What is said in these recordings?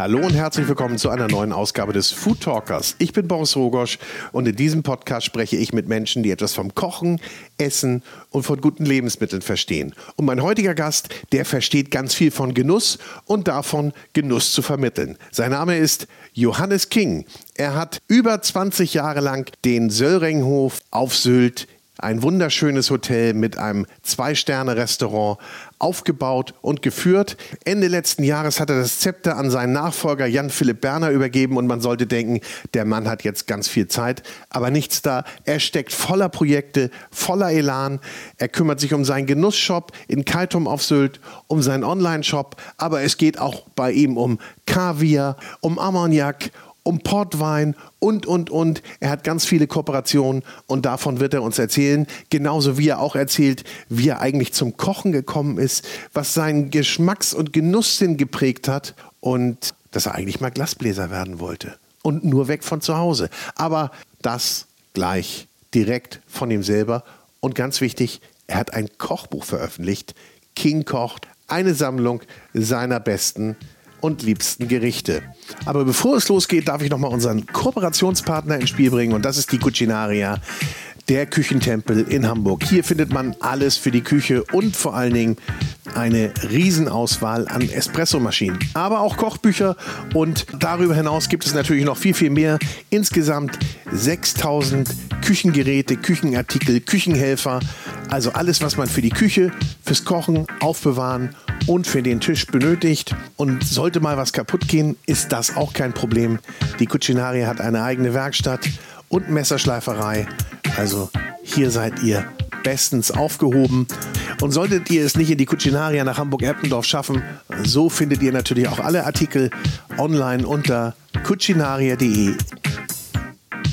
Hallo und herzlich willkommen zu einer neuen Ausgabe des Food Talkers. Ich bin Boris Rogosch und in diesem Podcast spreche ich mit Menschen, die etwas vom Kochen, Essen und von guten Lebensmitteln verstehen. Und mein heutiger Gast, der versteht ganz viel von Genuss und davon, Genuss zu vermitteln. Sein Name ist Johannes King. Er hat über 20 Jahre lang den Söllringhof auf Sylt ein wunderschönes Hotel mit einem Zwei-Sterne-Restaurant aufgebaut und geführt. Ende letzten Jahres hat er das Zepter an seinen Nachfolger Jan Philipp Berner übergeben und man sollte denken, der Mann hat jetzt ganz viel Zeit, aber nichts da. Er steckt voller Projekte, voller Elan. Er kümmert sich um seinen Genussshop in Kaitum auf Sylt, um seinen Online-Shop, aber es geht auch bei ihm um Kaviar, um Ammoniak, um Portwein und, und, und. Er hat ganz viele Kooperationen und davon wird er uns erzählen. Genauso wie er auch erzählt, wie er eigentlich zum Kochen gekommen ist, was seinen Geschmacks- und Genusssinn geprägt hat und dass er eigentlich mal Glasbläser werden wollte. Und nur weg von zu Hause. Aber das gleich direkt von ihm selber. Und ganz wichtig, er hat ein Kochbuch veröffentlicht. King kocht, eine Sammlung seiner besten und liebsten Gerichte. Aber bevor es losgeht, darf ich noch mal unseren Kooperationspartner ins Spiel bringen und das ist die Cucinaria der Küchentempel in Hamburg. Hier findet man alles für die Küche und vor allen Dingen eine Riesenauswahl an Espressomaschinen, aber auch Kochbücher und darüber hinaus gibt es natürlich noch viel, viel mehr. Insgesamt 6000 Küchengeräte, Küchenartikel, Küchenhelfer, also alles, was man für die Küche, fürs Kochen, Aufbewahren und für den Tisch benötigt. Und sollte mal was kaputt gehen, ist das auch kein Problem. Die Cucinaria hat eine eigene Werkstatt und Messerschleiferei. Also hier seid ihr bestens aufgehoben. Und solltet ihr es nicht in die Cucinaria nach Hamburg-Eppendorf schaffen, so findet ihr natürlich auch alle Artikel online unter cucinaria.de.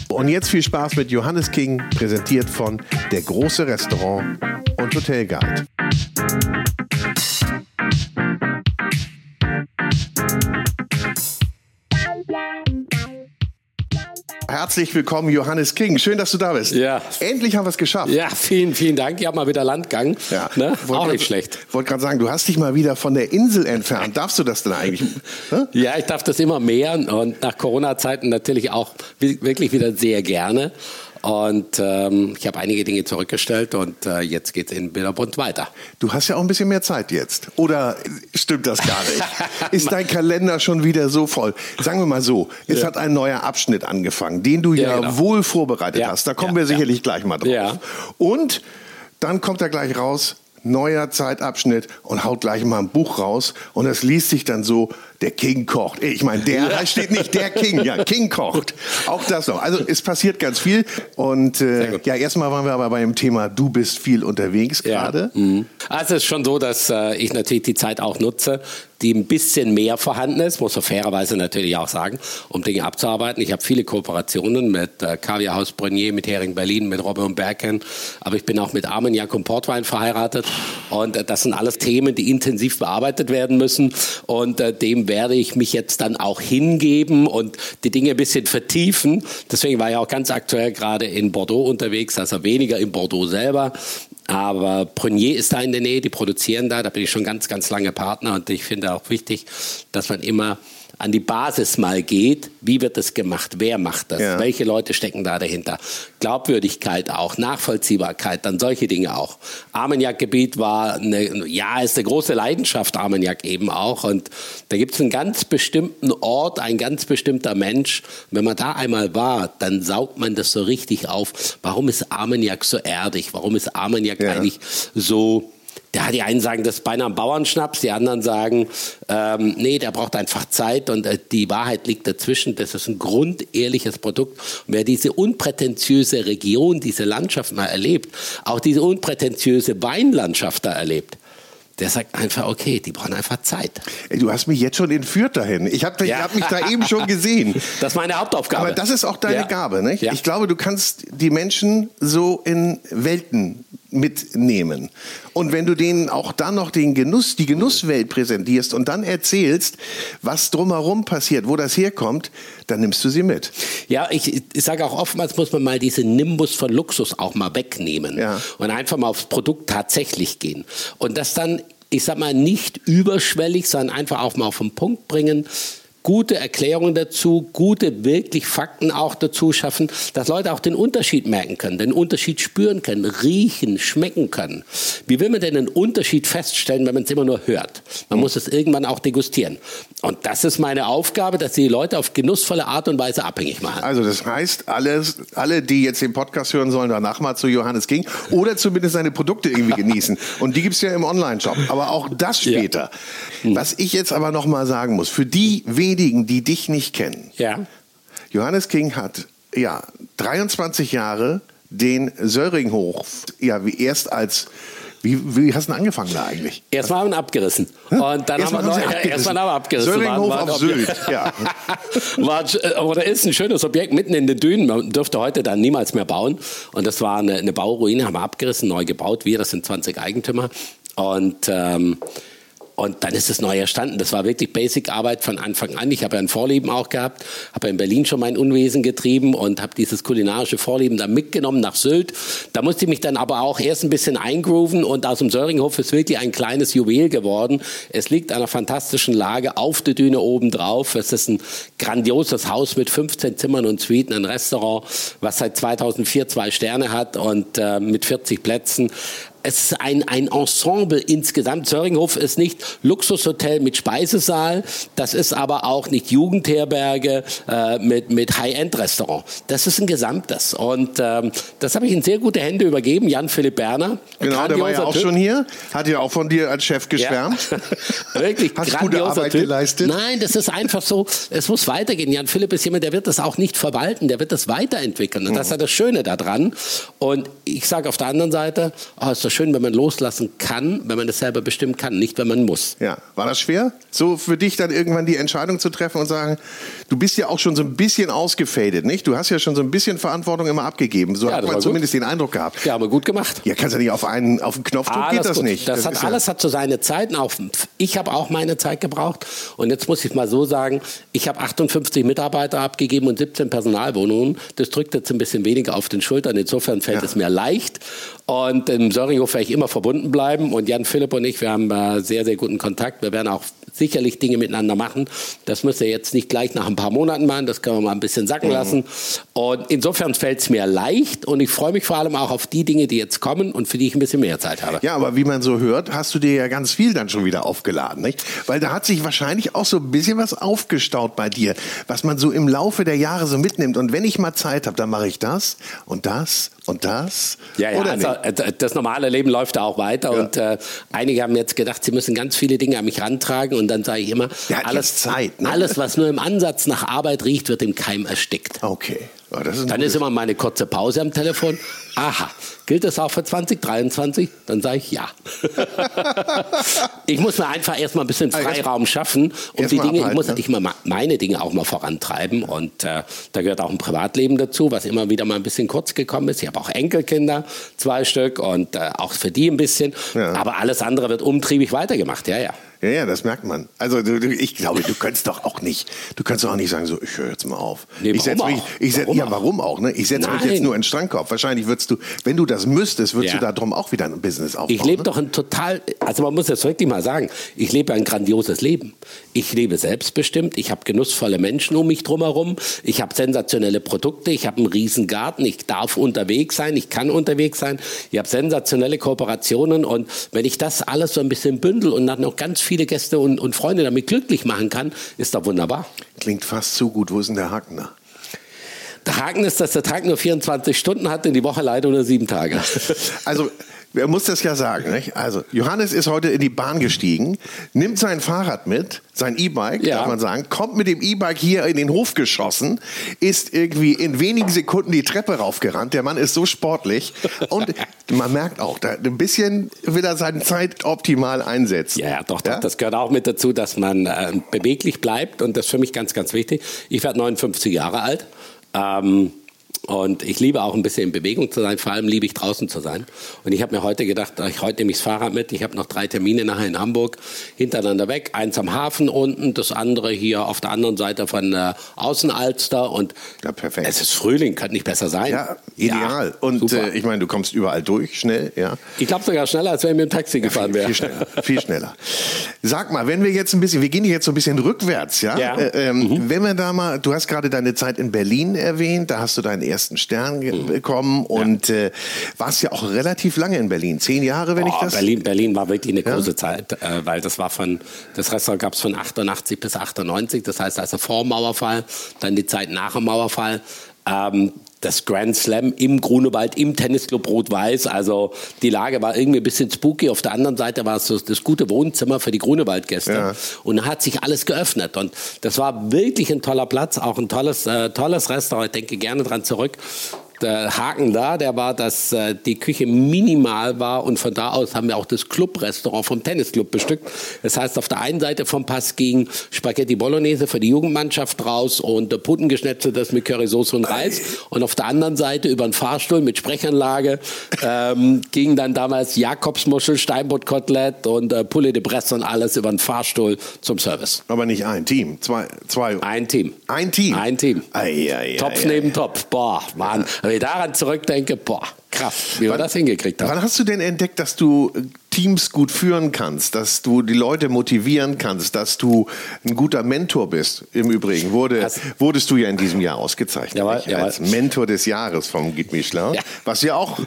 Und jetzt viel Spaß mit Johannes King, präsentiert von Der große Restaurant und Hotelguide. Herzlich willkommen, Johannes King. Schön, dass du da bist. Ja. Endlich haben wir es geschafft. Ja, vielen, vielen Dank. Ich habe mal wieder Landgang. Ja. Ne? Wollt Auch nicht schlecht. Wollte gerade sagen, du hast dich mal wieder von der Insel entfernt. Darfst du das denn eigentlich? Hä? Ja, ich darf das immer mehr und nach Corona-Zeiten natürlich auch wi- wirklich wieder sehr gerne. Und ähm, ich habe einige Dinge zurückgestellt und äh, jetzt geht es in Bilderbund weiter. Du hast ja auch ein bisschen mehr Zeit jetzt. Oder stimmt das gar nicht? Ist dein Kalender schon wieder so voll? Sagen wir mal so, es hat ein neuer Abschnitt angefangen, den du ja, Ja, genau. wohl vorbereitet Ja, hast. Da kommen ja, wir sicherlich gleich mal drauf. Ja. Und dann kommt er gleich raus, neuer Zeitabschnitt und haut gleich mal ein Buch raus. Und das liest sich dann so, der King kocht. Ich meine, der da steht nicht der King, ja, King kocht. Auch das noch. Also es passiert ganz viel. Und äh, ja, erstmal waren wir aber bei dem Thema, du bist viel unterwegs gerade. Mhm. Also es ist schon so, dass äh, ich natürlich die Zeit auch nutze, die ein bisschen mehr vorhanden ist, muss man fairerweise natürlich auch sagen, um Dinge abzuarbeiten. Ich habe viele Kooperationen mit äh, Kaviar Haus Brunier, mit Hering Berlin, mit Robbe und Berken, aber ich bin auch mit Armagnac und Portwein verheiratet und äh, das sind alles Themen, die intensiv bearbeitet werden müssen und äh, dem werde ich mich jetzt dann auch hingeben und die Dinge ein bisschen vertiefen. Deswegen war ich auch ganz aktuell gerade in Bordeaux unterwegs, also weniger in Bordeaux selber, aber Prunier ist da in der Nähe, die produzieren da, da bin ich schon ganz, ganz lange Partner und ich finde auch wichtig, dass man immer an die Basis mal geht. Wie wird das gemacht? Wer macht das? Ja. Welche Leute stecken da dahinter? Glaubwürdigkeit auch, Nachvollziehbarkeit, dann solche Dinge auch. Armagnac-Gebiet war eine, ja, ist eine große Leidenschaft, Armagnac eben auch. Und da gibt es einen ganz bestimmten Ort, ein ganz bestimmter Mensch. Wenn man da einmal war, dann saugt man das so richtig auf. Warum ist Armagnac so erdig? Warum ist Armagnac Ja. eigentlich so ja, die einen sagen, das ist beinahe ein Bauernschnaps, die anderen sagen, ähm, nee, der braucht einfach Zeit und äh, die Wahrheit liegt dazwischen. Das ist ein grundehrliches Produkt. Und wer diese unprätentiöse Region, diese Landschaft mal erlebt, auch diese unprätentiöse Weinlandschaft da erlebt, der sagt einfach, okay, die brauchen einfach Zeit. Ey, Du hast mich jetzt schon entführt dahin. Ich habe Ja. hab mich da eben schon gesehen. Das ist meine Hauptaufgabe. Aber das ist auch deine Ja. Gabe, nicht? Ja. Ich glaube, du kannst die Menschen so in Welten mitnehmen. Und wenn du denen auch dann noch den Genuss, die Genusswelt präsentierst und dann erzählst, was drumherum passiert, wo das herkommt, dann nimmst du sie mit. Ja, ich, ich sage auch oftmals muss man mal diesen Nimbus von Luxus auch mal wegnehmen Ja. und einfach mal aufs Produkt tatsächlich gehen. Und das dann, ich sag mal, nicht überschwellig, sondern einfach auch mal auf den Punkt bringen. Gute Erklärungen dazu, gute wirklich Fakten auch dazu schaffen, dass Leute auch den Unterschied merken können, den Unterschied spüren können, riechen, schmecken können. Wie will man denn einen Unterschied feststellen, wenn man es immer nur hört? Man muss es irgendwann auch degustieren. Und das ist meine Aufgabe, dass die Leute auf genussvolle Art und Weise abhängig machen. Also das heißt, alles, alle, die jetzt den Podcast hören sollen, danach mal zu Johannes King oder zumindest seine Produkte irgendwie genießen. Und die gibt es ja im Online-Shop. Aber auch das später. Ja. Was ich jetzt aber noch mal sagen muss, für die wenigen, die dich nicht kennen. Ja. Johannes King hat ja 23 Jahre den Söringhof ja wie erst als wie, wie hast du denn angefangen da eigentlich? Erstmal haben wir ihn abgerissen. Und dann erst haben wir noch, erstmal haben wir abgerissen. Söringhof war, war auf Sylt, ja. war, oder ist ein schönes Objekt mitten in den Dünen. Man dürfte heute dann niemals mehr bauen. Und das war eine, eine Bauruine, haben wir abgerissen, neu gebaut. Wir, das sind 20 Eigentümer. Und ähm, und dann ist es neu erstanden. Das war wirklich Basic-Arbeit von Anfang an. Ich habe ja ein Vorleben auch gehabt, habe ja in Berlin schon mein Unwesen getrieben und habe dieses kulinarische Vorleben dann mitgenommen nach Sylt. Da musste ich mich dann aber auch erst ein bisschen eingrooven und aus dem Söringhof ist wirklich ein kleines Juwel geworden. Es liegt an einer fantastischen Lage auf der Düne oben drauf. Es ist ein grandioses Haus mit 15 Zimmern und Suiten, ein Restaurant, was seit 2004 zwei Sterne hat und äh, mit 40 Plätzen es ist ein, ein Ensemble insgesamt. Söringhof ist nicht Luxushotel mit Speisesaal, das ist aber auch nicht Jugendherberge äh, mit, mit High-End-Restaurant. Das ist ein Gesamtes. Und ähm, das habe ich in sehr gute Hände übergeben. Jan-Philipp Berner. Genau, der war ja auch typ. schon hier. Hat ja auch von dir als Chef geschwärmt. Ja. Wirklich Hast gute Arbeit typ. geleistet? Nein, das ist einfach so, es muss weitergehen. Jan-Philipp ist jemand, der wird das auch nicht verwalten, der wird das weiterentwickeln. Und das ist ja das Schöne daran. Und ich sage auf der anderen Seite, oh, ist das schön, wenn man loslassen kann, wenn man das selber bestimmen kann, nicht wenn man muss. Ja, war das schwer? So für dich dann irgendwann die Entscheidung zu treffen und sagen, du bist ja auch schon so ein bisschen ausgefadet, nicht? Du hast ja schon so ein bisschen Verantwortung immer abgegeben. So ja, hat man zumindest gut. den Eindruck gehabt. Ja, aber gut gemacht. Ja, kannst ja nicht auf einen auf den Knopf drücken, geht das gut. nicht. Das, das hat alles ja hat so seine Zeiten. Auch ich habe auch meine Zeit gebraucht. Und jetzt muss ich mal so sagen, ich habe 58 Mitarbeiter abgegeben und 17 Personalwohnungen. Das drückt jetzt ein bisschen weniger auf den Schultern. Insofern fällt ja. es mir leicht. Und im Söringhof werde ich immer verbunden bleiben. Und Jan Philipp und ich, wir haben äh, sehr, sehr guten Kontakt. Wir werden auch sicherlich Dinge miteinander machen. Das müsst ihr jetzt nicht gleich nach ein paar Monaten machen. Das können wir mal ein bisschen sacken mhm. lassen. Und insofern fällt es mir leicht. Und ich freue mich vor allem auch auf die Dinge, die jetzt kommen und für die ich ein bisschen mehr Zeit habe. Ja, aber wie man so hört, hast du dir ja ganz viel dann schon wieder aufgeladen. Nicht? Weil da hat sich wahrscheinlich auch so ein bisschen was aufgestaut bei dir, was man so im Laufe der Jahre so mitnimmt. Und wenn ich mal Zeit habe, dann mache ich das und das und das. Ja, ja, also, äh, das normale Leben läuft da auch weiter ja. und äh, einige haben jetzt gedacht, sie müssen ganz viele Dinge an mich rantragen und dann sage ich immer, ja, alles Zeit, ne? alles was nur im Ansatz nach Arbeit riecht, wird im Keim erstickt. Okay. Ja, ist dann ist immer meine kurze Pause am Telefon. Aha, gilt das auch für 2023? Dann sage ich ja. ich muss mir einfach erstmal ein bisschen Freiraum schaffen und die Dinge, ich muss natürlich ne? meine Dinge auch mal vorantreiben und äh, da gehört auch ein Privatleben dazu, was immer wieder mal ein bisschen kurz gekommen ist. Ich habe auch Enkelkinder, zwei Stück und äh, auch für die ein bisschen, ja. aber alles andere wird umtriebig weitergemacht, ja, ja. Ja, ja, das merkt man. Also du, du, ich glaube, du könntest doch auch nicht, du könntest doch auch nicht sagen, so, ich höre jetzt mal auf. Nee, ich setze mich, ich setz, warum ja, warum auch? Ne? Ich setze mich jetzt nur in Strandkorb. Wahrscheinlich würdest du, wenn du das müsstest, würdest ja. du darum auch wieder ein Business aufbauen. Ich lebe ne? doch ein total, also man muss das wirklich mal sagen, ich lebe ein grandioses Leben. Ich lebe selbstbestimmt, ich habe genussvolle Menschen um mich drumherum, ich habe sensationelle Produkte, ich habe einen riesen Garten, ich darf unterwegs sein, ich kann unterwegs sein, ich habe sensationelle Kooperationen und wenn ich das alles so ein bisschen bündel und dann noch ganz viele Gäste und und Freunde damit glücklich machen kann, ist doch wunderbar. Klingt fast zu gut. Wo ist denn der Haken da? Der Haken ist, dass der Tag nur 24 Stunden hat und die Woche leider nur sieben Tage. Also Wer muss das ja sagen. Nicht? Also, Johannes ist heute in die Bahn gestiegen, nimmt sein Fahrrad mit, sein E-Bike, ja. darf man sagen, kommt mit dem E-Bike hier in den Hof geschossen, ist irgendwie in wenigen Sekunden die Treppe raufgerannt. Der Mann ist so sportlich und man merkt auch, da ein bisschen will er seine Zeit optimal einsetzen. Ja, ja doch, ja? das gehört auch mit dazu, dass man äh, beweglich bleibt und das ist für mich ganz, ganz wichtig. Ich werde 59 Jahre alt. Ähm, Und ich liebe auch ein bisschen in Bewegung zu sein, vor allem liebe ich draußen zu sein. Und ich habe mir heute gedacht, ich, heute nehme ich das Fahrrad mit, ich habe noch drei Termine nachher in Hamburg, hintereinander weg, eins am Hafen unten, das andere hier auf der anderen Seite von der Außenalster und ja, perfekt. es ist Frühling, könnte nicht besser sein. Ja, ideal. Ja, und äh, ich meine, du kommst überall durch, schnell, ja. Ich glaube sogar schneller, als wenn ich mit dem Taxi gefahren wäre. Viel schneller, viel schneller. Sag mal, wenn wir jetzt ein bisschen, wir gehen jetzt so ein bisschen rückwärts, ja? ja. Äh, ähm, mhm. Wenn wir da mal, du hast gerade deine Zeit in Berlin erwähnt, da hast du deinen ersten Stern mhm. bekommen und äh, warst ja auch relativ lange in Berlin, zehn Jahre, wenn oh, ich das. Berlin, Berlin war wirklich eine große ja? Zeit, äh, weil das war von, das Restaurant gab es von 88 bis 98, das heißt also vor Mauerfall, dann die Zeit nach dem Mauerfall. Ähm, das Grand Slam im Grunewald, im Tennisclub Rot-Weiß. Also die Lage war irgendwie ein bisschen spooky. Auf der anderen Seite war es so das gute Wohnzimmer für die Grunewaldgäste. Ja. Und da hat sich alles geöffnet. Und das war wirklich ein toller Platz, auch ein tolles, äh, tolles Restaurant. Ich denke gerne dran zurück der Haken da, der war, dass äh, die Küche minimal war und von da aus haben wir auch das Clubrestaurant vom Tennisclub bestückt. Das heißt, auf der einen Seite vom Pass ging Spaghetti Bolognese für die Jugendmannschaft raus und äh, Puttengeschnetzeltes mit Currysoße und Reis. Und auf der anderen Seite über einen Fahrstuhl mit Sprechanlage ähm, ging dann damals Jakobsmuschel, Steinbuttkotelett und äh, Poulet de Bresse und alles über einen Fahrstuhl zum Service. Aber nicht ein Team, zwei, zwei. Ein Team. Ein Team. Ein Team. Ei, ei, ei, Topf neben Topf. Boah, Mann. Wenn ich daran zurückdenke, boah, krass, wie wir das hingekriegt haben. Wann hast du denn entdeckt, dass du äh, Teams gut führen kannst, dass du die Leute motivieren kannst, dass du ein guter Mentor bist? Im Übrigen wurde, Hast wurdest du ja in diesem Jahr ausgezeichnet jawohl, jawohl. als Mentor des Jahres vom Guide Michelin, ja. was ja auch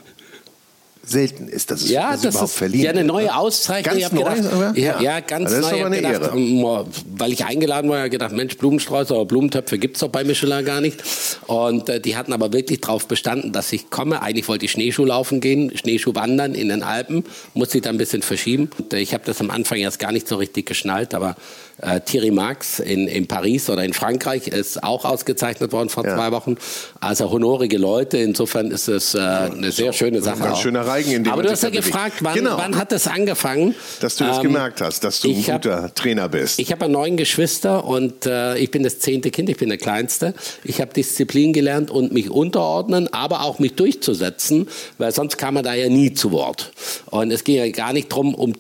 selten ist, dass es ja, das überhaupt verliehen Ja, eine neue Auszeichnung. Ganz neu, gedacht, ja, ja, ganz das neu. Ist aber eine gedacht, Ehre. Weil ich eingeladen war, habe gedacht, Mensch, Blumenstrauß oder Blumentöpfe gibt es doch bei Michelin gar nicht. Und äh, die hatten aber wirklich darauf bestanden, dass ich komme. Eigentlich wollte ich Schneeschuh laufen gehen, Schneeschuh wandern in den Alpen, musste ich dann ein bisschen verschieben. Und, äh, ich habe das am Anfang erst gar nicht so richtig geschnallt, aber äh, Thierry Marx in, in Paris oder in Frankreich ist auch ausgezeichnet worden vor ja. zwei Wochen. Also honorige Leute. Insofern ist es äh, eine sehr schöne Sache. Ein schöner Reigen, in dem Aber du hast ja gefragt, wann, genau. wann hat es angefangen? Dass du es ähm, gemerkt hast, dass du ein guter hab, Trainer bist. Ich habe neun Geschwister und äh, ich bin das zehnte Kind, ich bin der Kleinste. Ich habe Disziplin gelernt und mich unterordnen, aber auch mich durchzusetzen, weil sonst kam man da ja nie zu Wort. Und es ging ja gar nicht darum, um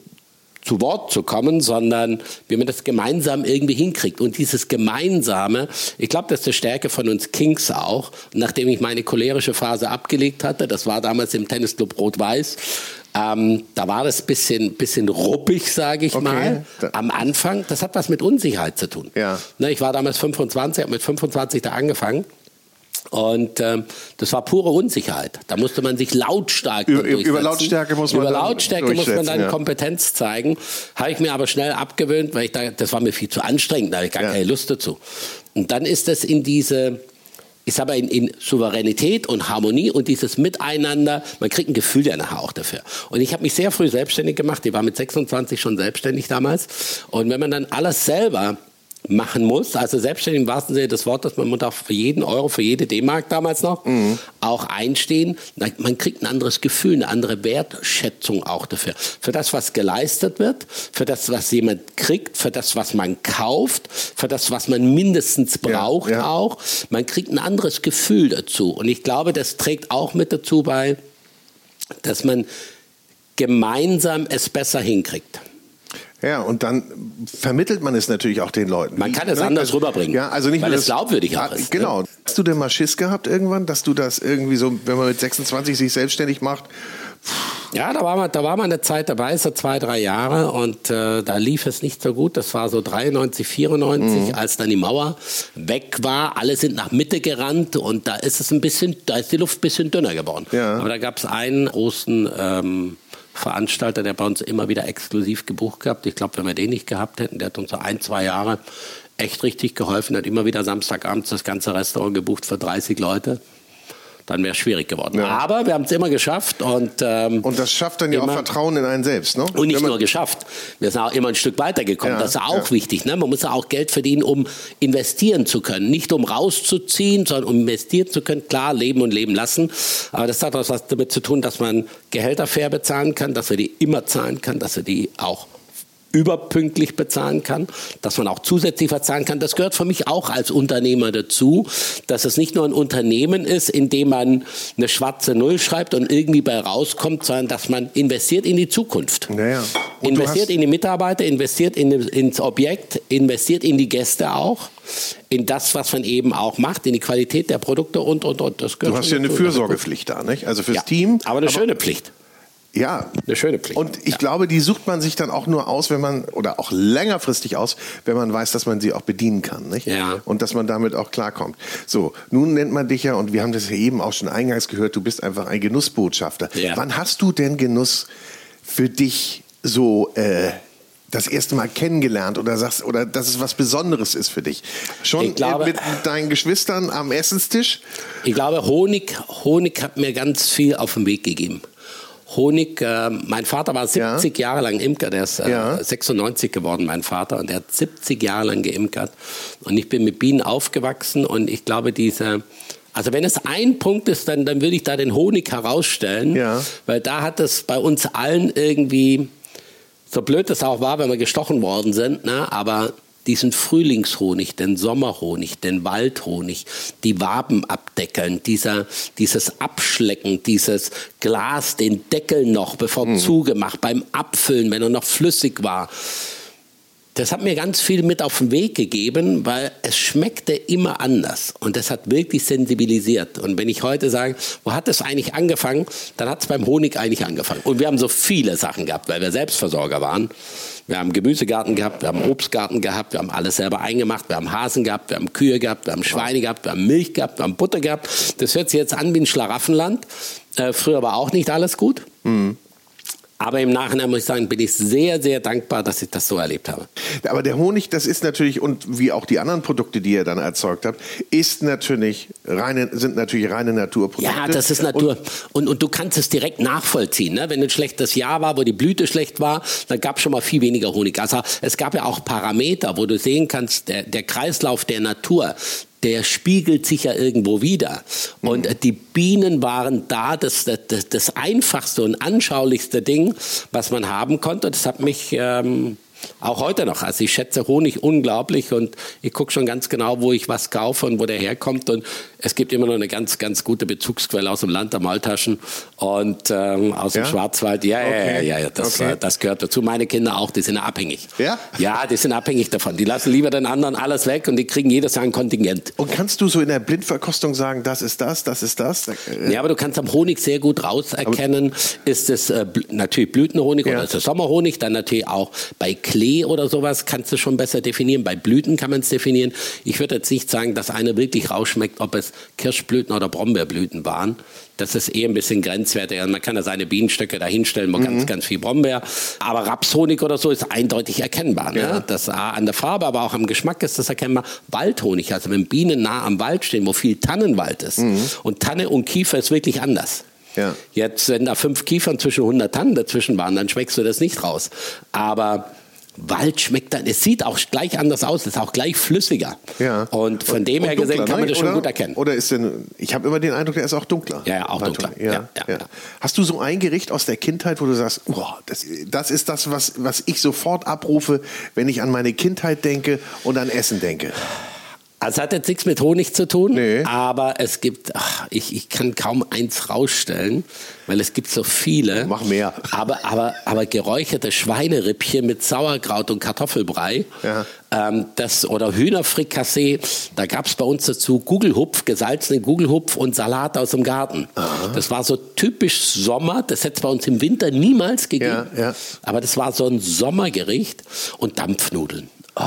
zu Wort zu kommen, sondern wie man das gemeinsam irgendwie hinkriegt. Und dieses Gemeinsame, ich glaube, das ist die Stärke von uns Kings auch. Und nachdem ich meine cholerische Phase abgelegt hatte, das war damals im Tennisclub Rot-Weiß, ähm, da war das bisschen, bisschen ruppig, sage ich okay. mal, am Anfang. Das hat was mit Unsicherheit zu tun. Ja. Ne, ich war damals 25, habe mit 25 da angefangen. Und ähm, das war pure Unsicherheit. Da musste man sich lautstark über, über Lautstärke muss man über Lautstärke muss man dann ja. Kompetenz zeigen. Habe ich mir aber schnell abgewöhnt, weil ich da, das war mir viel zu anstrengend. Da habe ich gar ja. keine Lust dazu. Und dann ist es in diese ich sage in, in Souveränität und Harmonie und dieses Miteinander, man kriegt ein Gefühl ja nachher auch dafür. Und ich habe mich sehr früh selbstständig gemacht. Ich war mit 26 schon selbstständig damals. Und wenn man dann alles selber machen muss. Also selbstständig im wahrsten Sinne des Wortes, man muss auch für jeden Euro, für jede D-Mark damals noch mhm. auch einstehen. Man kriegt ein anderes Gefühl, eine andere Wertschätzung auch dafür. Für das, was geleistet wird, für das, was jemand kriegt, für das, was man kauft, für das, was man mindestens braucht ja, ja. auch. Man kriegt ein anderes Gefühl dazu. Und ich glaube, das trägt auch mit dazu bei, dass man gemeinsam es besser hinkriegt. Ja, und dann vermittelt man es natürlich auch den Leuten. Man kann es ne? anders rüberbringen. Ja, also nicht weil nur es glaubwürdig auch ah, ist. Genau. Ne? Hast du denn mal Schiss gehabt irgendwann, dass du das irgendwie so, wenn man mit 26 sich selbstständig macht? Ja, da war, man, da war mal eine Zeit dabei, so zwei, drei Jahre und äh, da lief es nicht so gut. Das war so 93, 94, mhm. als dann die Mauer weg war. Alle sind nach Mitte gerannt und da ist es ein bisschen, da ist die Luft ein bisschen dünner geworden. Ja. Aber da gab es einen großen ähm, Veranstalter, der bei uns immer wieder exklusiv gebucht gehabt. Ich glaube, wenn wir den nicht gehabt hätten, der hat uns so ein, zwei Jahre echt richtig geholfen, hat immer wieder Samstagabends das ganze Restaurant gebucht für 30 Leute dann wäre es schwierig geworden. Ja. Aber wir haben es immer geschafft. Und, ähm, und das schafft dann ja auch Vertrauen in einen selbst. Ne? Und nicht nur geschafft, wir sind auch immer ein Stück weitergekommen. Ja, das ist auch ja. wichtig. Ne? Man muss ja auch Geld verdienen, um investieren zu können. Nicht um rauszuziehen, sondern um investieren zu können. Klar, leben und leben lassen. Aber das hat auch was damit zu tun, dass man Gehälter fair bezahlen kann, dass er die immer zahlen kann, dass er die auch überpünktlich bezahlen kann, dass man auch zusätzlich verzahlen kann. Das gehört für mich auch als Unternehmer dazu, dass es nicht nur ein Unternehmen ist, in dem man eine schwarze Null schreibt und irgendwie bei rauskommt, sondern dass man investiert in die Zukunft. Naja. Investiert in die Mitarbeiter, investiert in, ins Objekt, investiert in die Gäste auch, in das, was man eben auch macht, in die Qualität der Produkte und, und, und. Das du hast ja eine Fürsorgepflicht da, nicht? Also fürs ja, Team. Aber eine aber schöne Pflicht. Ja. Eine schöne Pflicht. Und ich ja. glaube, die sucht man sich dann auch nur aus, wenn man, oder auch längerfristig aus, wenn man weiß, dass man sie auch bedienen kann. Nicht? Ja. Und dass man damit auch klarkommt. So, nun nennt man dich ja, und wir haben das ja eben auch schon eingangs gehört, du bist einfach ein Genussbotschafter. Ja. Wann hast du denn Genuss für dich so äh, das erste Mal kennengelernt oder sagst oder dass es was Besonderes ist für dich? Schon glaube, mit deinen Geschwistern am Essenstisch? Ich glaube, Honig, Honig hat mir ganz viel auf den Weg gegeben. Honig. Äh, mein Vater war 70 ja. Jahre lang Imker, der ist äh, ja. 96 geworden, mein Vater, und der hat 70 Jahre lang geimkert. Und ich bin mit Bienen aufgewachsen und ich glaube, diese, also wenn es ein Punkt ist, dann, dann würde ich da den Honig herausstellen, ja. weil da hat es bei uns allen irgendwie, so blöd es auch war, wenn wir gestochen worden sind, ne, aber diesen Frühlingshonig, den Sommerhonig, den Waldhonig, die Waben abdeckeln, dieser, dieses Abschlecken, dieses Glas, den Deckel noch, bevor mhm. zugemacht, beim Abfüllen, wenn er noch flüssig war. Das hat mir ganz viel mit auf den Weg gegeben, weil es schmeckte immer anders und das hat wirklich sensibilisiert. Und wenn ich heute sage, wo hat es eigentlich angefangen, dann hat es beim Honig eigentlich angefangen. Und wir haben so viele Sachen gehabt, weil wir Selbstversorger waren. Wir haben Gemüsegarten gehabt, wir haben Obstgarten gehabt, wir haben alles selber eingemacht, wir haben Hasen gehabt, wir haben Kühe gehabt, wir haben Schweine gehabt, wir haben Milch gehabt, wir haben Butter gehabt. Das hört sich jetzt an wie ein Schlaraffenland. Äh, früher war auch nicht alles gut. Mhm. Aber im Nachhinein muss ich sagen, bin ich sehr, sehr dankbar, dass ich das so erlebt habe. Aber der Honig, das ist natürlich, und wie auch die anderen Produkte, die ihr dann erzeugt habt, ist natürlich reine, sind natürlich reine Naturprodukte. Ja, das ist Natur. Und, und, und du kannst es direkt nachvollziehen. Ne? Wenn ein schlechtes Jahr war, wo die Blüte schlecht war, dann gab es schon mal viel weniger Honig. Also es gab ja auch Parameter, wo du sehen kannst, der, der Kreislauf der Natur, der spiegelt sich ja irgendwo wieder. Und mhm. die Bienen waren da das, das, das, einfachste und anschaulichste Ding, was man haben konnte. Das hat mich ähm, auch heute noch. Also ich schätze Honig unglaublich und ich gucke schon ganz genau, wo ich was kaufe und wo der herkommt. Und es gibt immer noch eine ganz, ganz gute Bezugsquelle aus dem Land der Maultaschen und ähm, aus dem ja? Schwarzwald. Ja, okay. ja, ja, ja, das, okay. äh, das gehört dazu. Meine Kinder auch, die sind abhängig. Ja? Ja, die sind abhängig davon. Die lassen lieber den anderen alles weg und die kriegen jedes Jahr ein Kontingent. Und kannst du so in der Blindverkostung sagen, das ist das, das ist das? Ja, aber du kannst am Honig sehr gut rauserkennen, ist es äh, natürlich Blütenhonig ja. oder ist es Sommerhonig, dann natürlich auch bei Klee oder sowas kannst du schon besser definieren. Bei Blüten kann man es definieren. Ich würde jetzt nicht sagen, dass eine wirklich rausschmeckt, ob es Kirschblüten oder Brombeerblüten waren. Das ist eher ein bisschen grenzwertig. Also man kann da seine Bienenstöcke da hinstellen, man mhm. ganz, ganz viel Brombeer. Aber Rapshonig oder so ist eindeutig erkennbar. Ne? Ja. Das an der Farbe, aber auch am Geschmack ist das erkennbar. Waldhonig, also wenn Bienen nah am Wald stehen, wo viel Tannenwald ist. Mhm. Und Tanne und Kiefer ist wirklich anders. Ja. Jetzt, wenn da fünf Kiefern zwischen 100 Tannen dazwischen waren, dann schmeckst du das nicht raus. Aber Wald schmeckt dann, es sieht auch gleich anders aus, ist auch gleich flüssiger. Ja. Und von und, dem her gesehen kann man das schon oder, gut erkennen. Oder ist denn, ich habe immer den Eindruck, der ist auch dunkler. Ja, ja auch dunkler. Ja, ja, ja, Hast du so ein Gericht aus der Kindheit, wo du sagst, oh, das, das ist das, was, was ich sofort abrufe, wenn ich an meine Kindheit denke und an Essen denke? Also es hat jetzt nichts mit Honig zu tun, nee. aber es gibt, ach, ich, ich kann kaum eins rausstellen, weil es gibt so viele. Mach mehr. Aber, aber, aber geräucherte Schweinerippchen mit Sauerkraut und Kartoffelbrei, ja. ähm, das, oder Hühnerfrikassee, da gab es bei uns dazu Gugelhupf, gesalzene Gugelhupf und Salat aus dem Garten. Aha. Das war so typisch Sommer, das hätte es bei uns im Winter niemals gegeben, ja, ja. aber das war so ein Sommergericht und Dampfnudeln. Oh.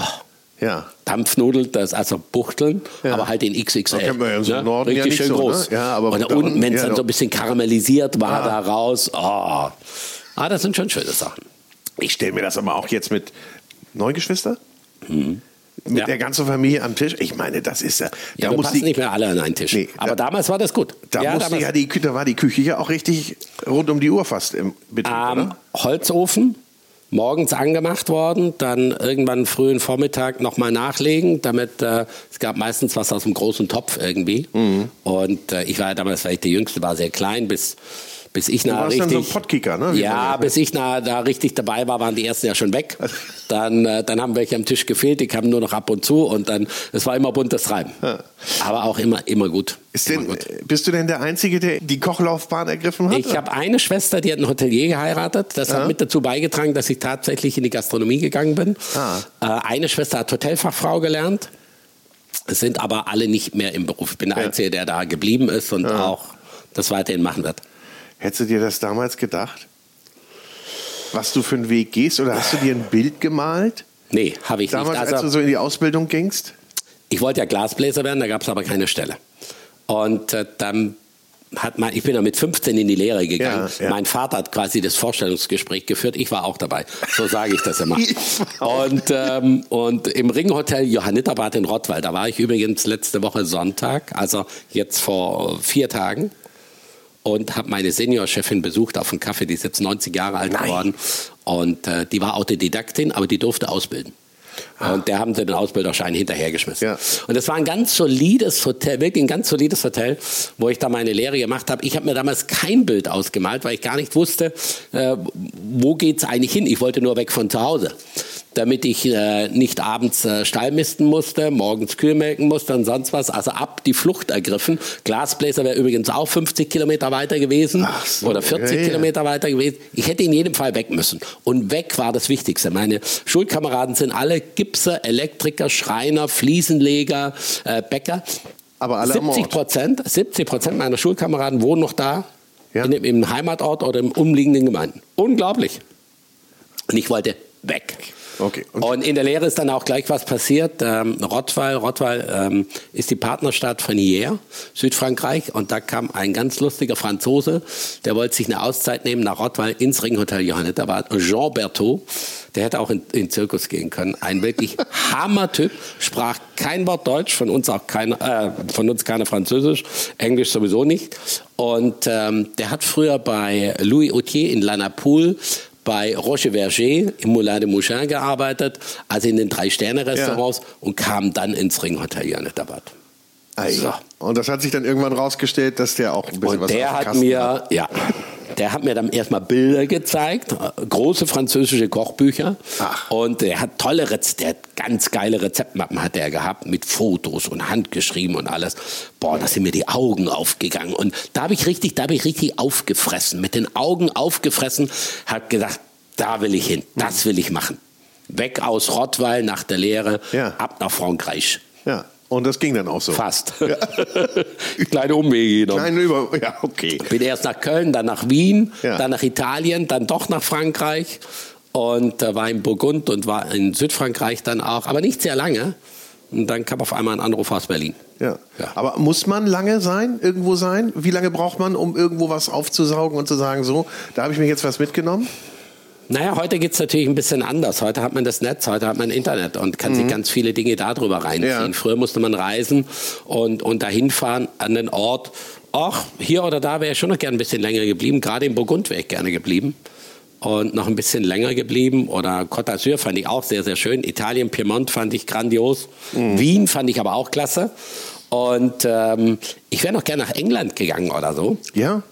Ja. Dampfnudeln, das also Buchteln, ja. aber halt in XXL. Da man ja so ne? Norden Richtig ja schön so, groß. Ne? Ja, aber und da unten, wenn es dann so ein bisschen karamellisiert war, ja. da raus. Oh. Ah, das sind schon schöne Sachen. Ich stelle mir das aber auch jetzt mit neun Geschwister? Mhm. Mit ja. der ganzen Familie am Tisch. Ich meine, das ist ja. Da ja, muss die, nicht mehr alle an einen Tisch. Nee, aber da, damals war das gut. Da, ja, musste ja die, da war die Küche ja auch richtig rund um die Uhr fast im Betrieb. Ähm, Holzofen, morgens angemacht worden, dann irgendwann frühen Vormittag nochmal nachlegen, damit äh, es gab meistens was aus dem großen Topf irgendwie. Mhm. Und äh, ich war damals, weil ich der Jüngste war, sehr klein, bis bis ich na warst dann richtig, so ein Podkicker, ne? Wie ja, bis ich na, da richtig dabei war, waren die ersten ja schon weg. Dann, äh, dann haben welche am Tisch gefehlt, die kamen nur noch ab und zu und dann, es war immer buntes Treiben. Aber auch immer, immer gut. Ist immer denn, gut. bist du denn der Einzige, der die Kochlaufbahn ergriffen hat? Ich habe eine Schwester, die hat einen Hotelier geheiratet. Das hat mit dazu beigetragen, dass ich tatsächlich in die Gastronomie gegangen bin. Ah. Äh, eine Schwester hat Hotelfachfrau gelernt. Es sind aber alle nicht mehr im Beruf. Ich bin der Einzige, der da geblieben ist und auch das weiterhin machen wird. Hättest du dir das damals gedacht? Was du für einen Weg gehst? Oder hast du dir ein Bild gemalt? Nee, habe ich Damals, nicht. als du Also, so in die Ausbildung gingst? ich wollte ja Glasbläser werden, da gab es aber keine Stelle. Und äh, dann hat mein, ich bin ja mit 15 in die Lehre gegangen. Ja, ja. Mein Vater hat quasi das Vorstellungsgespräch geführt. Ich war auch dabei. So sage ich das immer. Und, ähm, und im Ringhotel Johanniterbad in Rottweil, da war ich übrigens letzte Woche Sonntag, also jetzt vor vier Tagen. Und habe meine Seniorchefin besucht auf einen Kaffee, die ist jetzt 90 Jahre alt Nein. geworden. Und äh, die war Autodidaktin, aber die durfte ausbilden. Und der haben sie den Ausbilderschein hinterhergeschmissen. Ja. Und es war ein ganz solides Hotel, wirklich ein ganz solides Hotel, wo ich da meine Lehre gemacht habe. Ich habe mir damals kein Bild ausgemalt, weil ich gar nicht wusste, äh, wo geht's eigentlich hin. Ich wollte nur weg von zu Hause, damit ich äh, nicht abends äh, Stall misten musste, morgens Kühe melken musste und sonst was. Also ab die Flucht ergriffen. Glasbläser wäre übrigens auch 50 Kilometer weiter gewesen so, oder 40 ja, ja. Kilometer weiter gewesen. Ich hätte in jedem Fall weg müssen. Und weg war das Wichtigste. Meine Schulkameraden sind alle Gipser, Elektriker, Schreiner, Fliesenleger, äh, Bäcker. Aber alle am 70 Ort. Prozent, 70 Prozent meiner Schulkameraden wohnen noch da, Ja. in dem, im Heimatort oder im umliegenden Gemeinden. Unglaublich. Und ich wollte weg. Okay. Und- Und, in der Lehre ist dann auch gleich was passiert. Ähm, Rottweil, Rottweil ähm, ist die Partnerstadt von Hier, Südfrankreich. Und da kam ein ganz lustiger Franzose, der wollte sich eine Auszeit nehmen nach Rottweil ins Ringhotel Johannes. Da war Jean Berthaud. Der hätte auch in, in den Zirkus gehen können. Ein wirklich Hammertyp, sprach kein Wort Deutsch, von uns auch kein, äh, von uns keine Französisch, Englisch sowieso nicht. Und ähm, der hat früher bei Louis Autier in Lanapoule bei Roche Verger im Moulin de Mouchin gearbeitet, also in den Drei-Sterne-Restaurants und kam dann ins Ringhotel Janettabad. Ei. So. Und das hat sich dann irgendwann rausgestellt, dass der auch ein bisschen Und was auf der hat mir, ja, der hat mir dann erstmal Bilder gezeigt, äh, große französische Kochbücher. Ach. Und der hat tolle Rezepte, der ganz geile Rezeptmappen hat er gehabt mit Fotos und handgeschrieben und alles. Boah, da sind mir die Augen aufgegangen. Und da habe ich richtig, da habe ich richtig aufgefressen, mit den Augen aufgefressen, habe gedacht, da will ich hin, das will ich machen. Weg aus Rottweil nach der Lehre, Ja. ab nach Frankreich. Ja. Und das ging dann auch so. Fast. Kleine Umwege genommen. Kleine Über. Ja, okay. Bin erst nach Köln, dann nach Wien, Ja. dann nach Italien, dann doch nach Frankreich und äh, war in Burgund und war in Südfrankreich dann auch, aber nicht sehr lange. Und dann kam auf einmal ein Anruf aus Berlin. Ja. Ja. Aber muss man lange sein, irgendwo sein? Wie lange braucht man, um irgendwo was aufzusaugen und zu sagen, so, da habe ich mir jetzt was mitgenommen? Naja, heute geht's natürlich ein bisschen anders. Heute hat man das Netz, heute hat man Internet und kann sich ganz viele Dinge darüber reinziehen. Mhm. Ja. Früher musste man reisen und, und dahin fahren an den Ort. Ach, hier oder da wäre ich schon noch gerne ein bisschen länger geblieben. Gerade in Burgund wäre ich gerne geblieben. Und noch ein bisschen länger geblieben. Oder Côte d'Azur fand ich auch sehr, sehr schön. Italien, Piemont fand ich grandios. Mhm. Wien fand ich aber auch klasse. Und ähm, ich wäre noch gerne nach England gegangen oder so. Ja?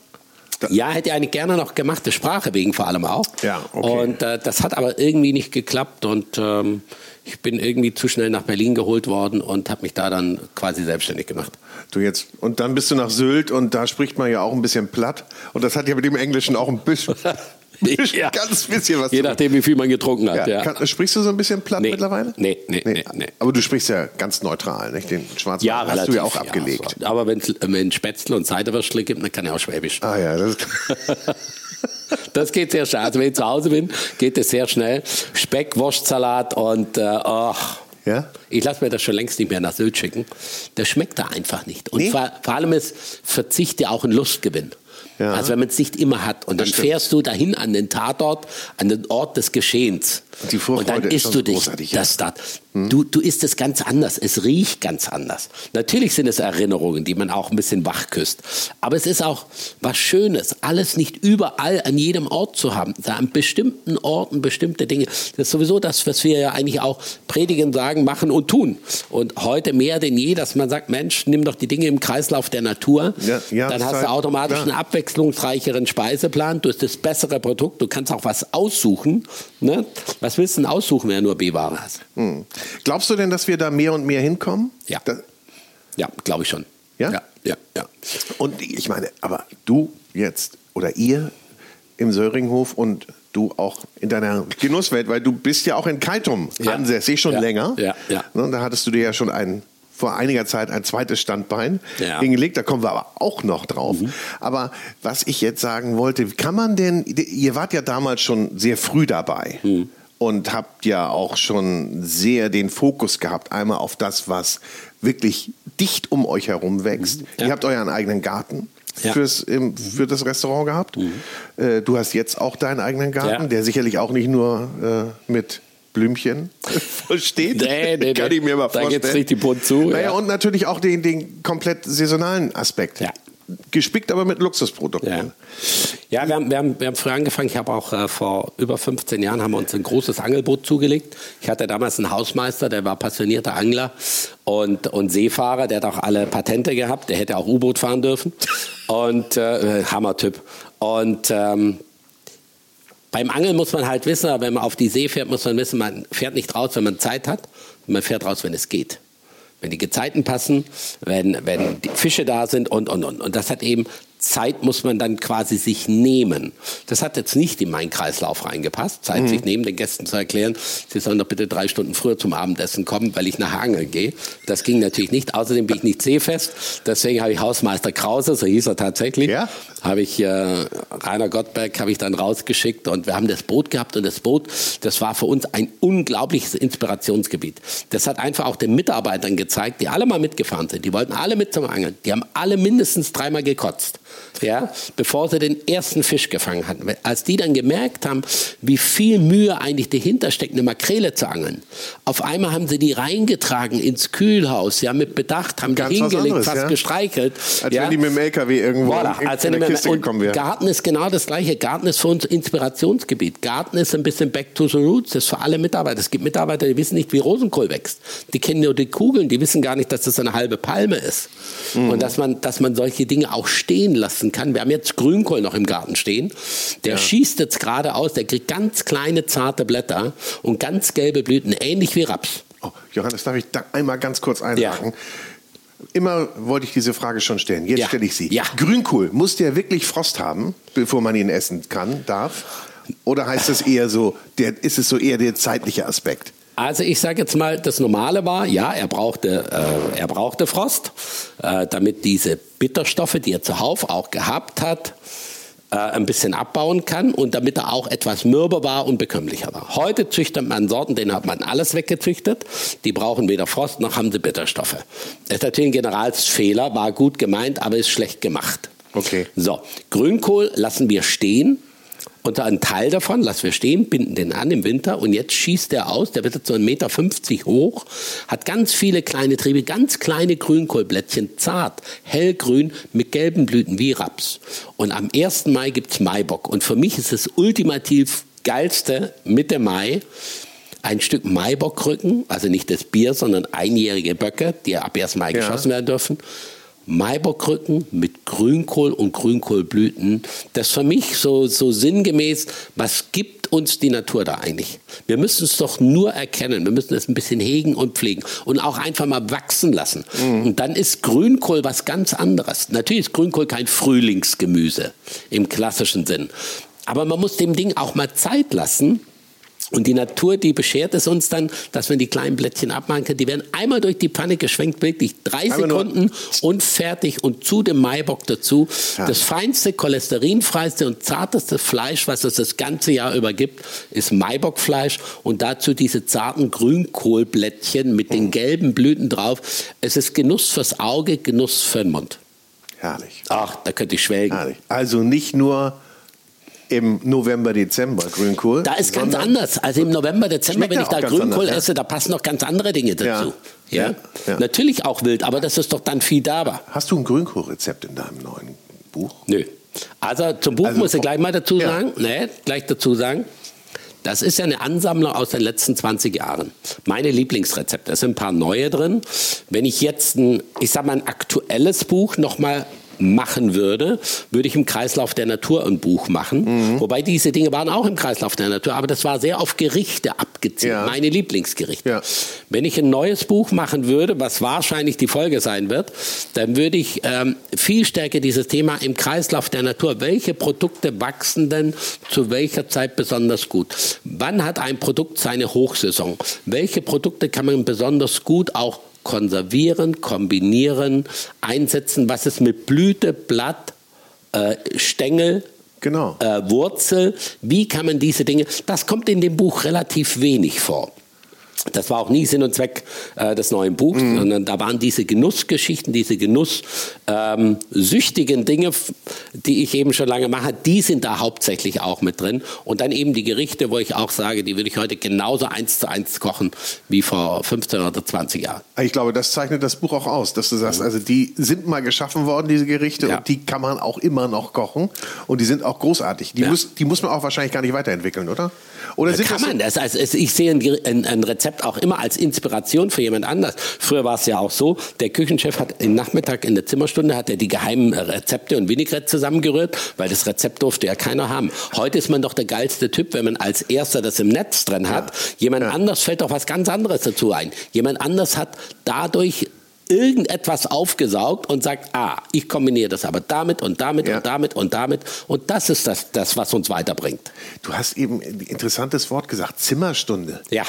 Ja, hätte ich eigentlich gerne noch gemacht, der Sprache wegen vor allem auch. Ja, okay. Und äh, das hat aber irgendwie nicht geklappt und ähm, ich bin irgendwie zu schnell nach Berlin geholt worden und habe mich da dann quasi selbstständig gemacht. Du jetzt. Und dann bist du nach Sylt und da spricht man ja auch ein bisschen platt. Und das hat ja mit dem Englischen auch ein bisschen, Ja. ganz bisschen was Je nachdem, wie viel man getrunken hat. Ja, Kann, sprichst du so ein bisschen platt Nee. mittlerweile? Nee, nee, nee, nee. Aber du sprichst ja ganz neutral, nicht? Den Schwarzwald Ja, hast du ja auch abgelegt. so. Aber wenn es Spätzle und Ciderwürstle gibt, dann kann ich auch Schwäbisch. Ah ja, das Das geht sehr schnell. Also wenn ich zu Hause bin, geht es sehr schnell. Speck, Wurstsalat und äh, ach. Ja? Ich lasse mir das schon längst nicht mehr nach Sylt schicken. Das schmeckt da einfach nicht. Und Nee? vor, vor allem ist Verzicht ja auch ein Lustgewinn. Ja. Also wenn man es nicht immer hat. Und dann stimmt. fährst du dahin an den Tatort, an den Ort des Geschehens. Und die und Vorfreude dann ist isst du dich ja. Das dort. Du, du isst es ganz anders. Es riecht ganz anders. Natürlich sind es Erinnerungen, die man auch ein bisschen wach küsst. Aber es ist auch was Schönes, alles nicht überall an jedem Ort zu haben. Da an bestimmten Orten bestimmte Dinge. Das ist sowieso das, was wir ja eigentlich auch predigen, sagen, machen und tun. Und heute mehr denn je, dass man sagt, Mensch, nimm doch die Dinge im Kreislauf der Natur. Ja, dann hast du automatisch klar. eine Abwechslung abwechslungsreicheren Speiseplan, du hast das bessere Produkt, du kannst auch was aussuchen. Ne? Was willst du denn aussuchen, wenn du nur B-Ware hast? Hm. Glaubst du denn, dass wir da mehr und mehr hinkommen? Ja. Da, ja, glaube ich schon. Ja? ja? Ja, ja. Und ich meine, aber du jetzt oder ihr im Söringhof und du auch in deiner Genusswelt, weil du bist ja auch in Keitum Ja. ansässig schon Ja. länger. Ja, ja. Ne, Da hattest du dir ja schon ein vor einiger Zeit ein zweites Standbein Ja. Mhm. hingelegt, da kommen wir aber auch noch drauf. Aber was ich jetzt sagen wollte, kann man denn, ihr wart ja damals schon sehr früh dabei Mhm. Und habt ja auch schon sehr den Fokus gehabt, einmal auf das, was wirklich dicht um euch herum wächst. Mhm. Ja. Ihr habt euren eigenen Garten Ja. Mhm. fürs, für das Restaurant gehabt. Äh, du hast jetzt auch deinen eigenen Garten, Ja. der sicherlich auch nicht nur äh, mit Blümchen vollsteht. Nee, nee, Kann nee. ich mir mal Da vorstellen. geht's richtig bunt zu, Naja, ja. und natürlich auch den, den komplett saisonalen Aspekt. Ja. Gespickt aber mit Luxusprodukten. Ja, ja wir, haben, wir, haben, wir haben früher angefangen. Ich habe auch äh, vor über 15 Jahren haben wir uns ein großes Angelboot zugelegt. Ich hatte damals einen Hausmeister, der war passionierter Angler und, und Seefahrer. Der hat auch alle Patente gehabt. Der hätte auch U-Boot fahren dürfen. Und äh, Hammertyp. Und ähm, beim Angeln muss man halt wissen, wenn man auf die See fährt, muss man wissen, man fährt nicht raus, wenn man Zeit hat. Man fährt raus, wenn es geht. Wenn die Gezeiten passen, wenn, wenn die Fische da sind und, und, und. Und das hat eben, Zeit muss man dann quasi sich nehmen. Das hat jetzt nicht in meinen Kreislauf reingepasst. Zeit sich nehmen, den Gästen zu erklären, sie sollen doch bitte drei Stunden früher zum Abendessen kommen, weil ich nachher angeln gehe. Das ging natürlich nicht. Außerdem bin ich nicht seefest. Deswegen habe ich Hausmeister Krause, so hieß er tatsächlich, Ja? habe ich äh, Rainer Gottberg habe ich dann rausgeschickt und wir haben das Boot gehabt und das Boot, das war für uns ein unglaubliches Inspirationsgebiet. Das hat einfach auch den Mitarbeitern gezeigt, die alle mal mitgefahren sind. Die wollten alle mit zum Angeln. Die haben alle mindestens dreimal gekotzt, ja, bevor sie den ersten Fisch gefangen hatten. Als die dann gemerkt haben, wie viel Mühe eigentlich dahinter steckt, eine Makrele zu angeln. Auf einmal haben sie die reingetragen ins Kühlhaus, ja, mit Bedacht, haben die Ganz was hingelegt, anderes, fast ja? gestreichelt. Als ja. wenn die mit dem LKW irgendwo Voilà, in, als in der Kiste gekommen wären. Garten ist genau das Gleiche. Garten ist für uns Inspirationsgebiet. Garten ist ein bisschen back to the roots. Das ist für alle Mitarbeiter. Es gibt Mitarbeiter, die wissen nicht, wie Rosenkohl wächst. Die kennen nur die Kugeln. Die wissen gar nicht, dass das eine halbe Palme ist. Mhm. Und dass man, dass man solche Dinge auch stehen lassen kann. Wir haben jetzt Grünkohl noch im Garten stehen. Der schießt jetzt gerade aus. Der kriegt ganz kleine, zarte Blätter und ganz gelbe Blüten, ähnlich wie Raps. Oh, Johannes, darf ich da einmal ganz kurz einhaken? Immer wollte ich diese Frage schon stellen. Jetzt Ja. stelle ich sie. Ja. Grünkohl, muss der wirklich Frost haben, bevor man ihn essen kann, darf? Oder heißt es eher so, der, ist es so eher der zeitliche Aspekt? Also ich sage jetzt mal, das Normale war, ja, er brauchte, äh, er brauchte Frost, äh, damit diese Bitterstoffe, die er zuhauf auch gehabt hat, äh, ein bisschen abbauen kann und damit er auch etwas mürber war und bekömmlicher war. Heute züchtet man Sorten, denen hat man alles weggezüchtet. Die brauchen weder Frost noch haben sie Bitterstoffe. Das ist natürlich ein Generalsfehler, war gut gemeint, aber ist schlecht gemacht. Okay. So, Grünkohl lassen wir stehen. Und einen Teil davon lassen wir stehen, binden den an im Winter und jetzt schießt der aus, der wird jetzt so 1,50 Meter hoch, hat ganz viele kleine Triebe, ganz kleine Grünkohlblättchen, zart, hellgrün mit gelben Blüten wie Raps. Und am 1. Mai gibt's Maibock und für mich ist das ultimativ geilste Mitte Mai ein Stück Maibockrücken, also nicht das Bier, sondern einjährige Böcke, die ab 1. Mai Ja. geschossen werden dürfen. Maibockrücken mit Grünkohl und Grünkohlblüten. Das ist für mich so, so sinngemäß, was gibt uns die Natur da eigentlich? Wir müssen es doch nur erkennen. Wir müssen es ein bisschen hegen und pflegen und auch einfach mal wachsen lassen. Und dann ist Grünkohl was ganz anderes. Natürlich ist Grünkohl kein Frühlingsgemüse im klassischen Sinn. Aber man muss dem Ding auch mal Zeit lassen. Und die Natur, die beschert es uns dann, dass wir die kleinen Blättchen abmachen können. Die werden einmal durch die Pfanne geschwenkt, wirklich drei Einmal nur- Sekunden und fertig. Und zu dem Maibock dazu. Ja. Das feinste, cholesterinfreiste und zarteste Fleisch, was es das ganze Jahr über gibt, ist Maibockfleisch. Und dazu diese zarten Grünkohlblättchen mit den gelben Blüten drauf. Es ist Genuss fürs Auge, Genuss für den Mund. Herrlich. Ach, da könnte ich schwelgen. Herrlich. Also nicht nur im November, Dezember Grünkohl. Da ist ganz anders. Also im November, Dezember, wenn ich da Grünkohl anders, esse, da passen noch ganz andere Dinge dazu. Ja. Ja. Ja. Natürlich auch wild, aber das ist doch dann viel da. Hast du ein Grünkohlrezept in deinem neuen Buch? Nö. Also zum Buch Also muss ich gleich mal dazu Ja. sagen, nee, gleich dazu sagen, das ist ja eine Ansammlung aus den letzten 20 Jahren. Meine Lieblingsrezepte, da sind ein paar neue drin. Wenn ich jetzt ein, ich sag mal, ein aktuelles Buch nochmal machen würde, würde ich im Kreislauf der Natur ein Buch machen. Mhm. Wobei diese Dinge waren auch im Kreislauf der Natur, aber das war sehr auf Gerichte abgezielt, ja. meine Lieblingsgerichte. Ja. Wenn ich ein neues Buch machen würde, was wahrscheinlich die Folge sein wird, dann würde ich ähm, viel stärker dieses Thema im Kreislauf der Natur, welche Produkte wachsen denn zu welcher Zeit besonders gut? Wann hat ein Produkt seine Hochsaison? Welche Produkte kann man besonders gut auch konservieren, kombinieren, einsetzen, was ist mit Blüte, Blatt, äh, Stängel, genau. äh, Wurzel, wie kann man diese Dinge, das kommt in dem Buch relativ wenig vor. Das war auch nie Sinn und Zweck äh, des neuen Buchs, mhm. sondern da waren diese Genussgeschichten, diese genusssüchtigen ähm, Dinge, die ich eben schon lange mache, die sind da hauptsächlich auch mit drin. Und dann eben die Gerichte, wo ich auch sage, die würde ich heute genauso eins zu eins kochen wie vor 15 oder 20 Jahren. Ich glaube, das zeichnet das Buch auch aus, dass du sagst, mhm. also die sind mal geschaffen worden, diese Gerichte, ja. und die kann man auch immer noch kochen. Und die sind auch großartig. Die, ja. muss, die muss man auch wahrscheinlich gar nicht weiterentwickeln, oder? Oder sind kann man das? Also ich sehe ein, ein, Rezept auch immer als Inspiration für jemand anders. Früher war es ja auch so, der Küchenchef hat im Nachmittag in der Zimmerstunde hat er die geheimen Rezepte und Vinaigrette zusammengerührt, weil das Rezept durfte ja keiner haben. Heute ist man doch der geilste Typ, wenn man als erster das im Netz drin hat. Ja. Jemand ja. anders fällt doch was ganz anderes dazu ein. Jemand anders hat dadurch irgendetwas aufgesaugt und sagt, ah, ich kombiniere das aber damit und damit ja. und damit und damit. Und das ist das, das, was uns weiterbringt. Du hast eben ein interessantes Wort gesagt, Zimmerstunde. Ja.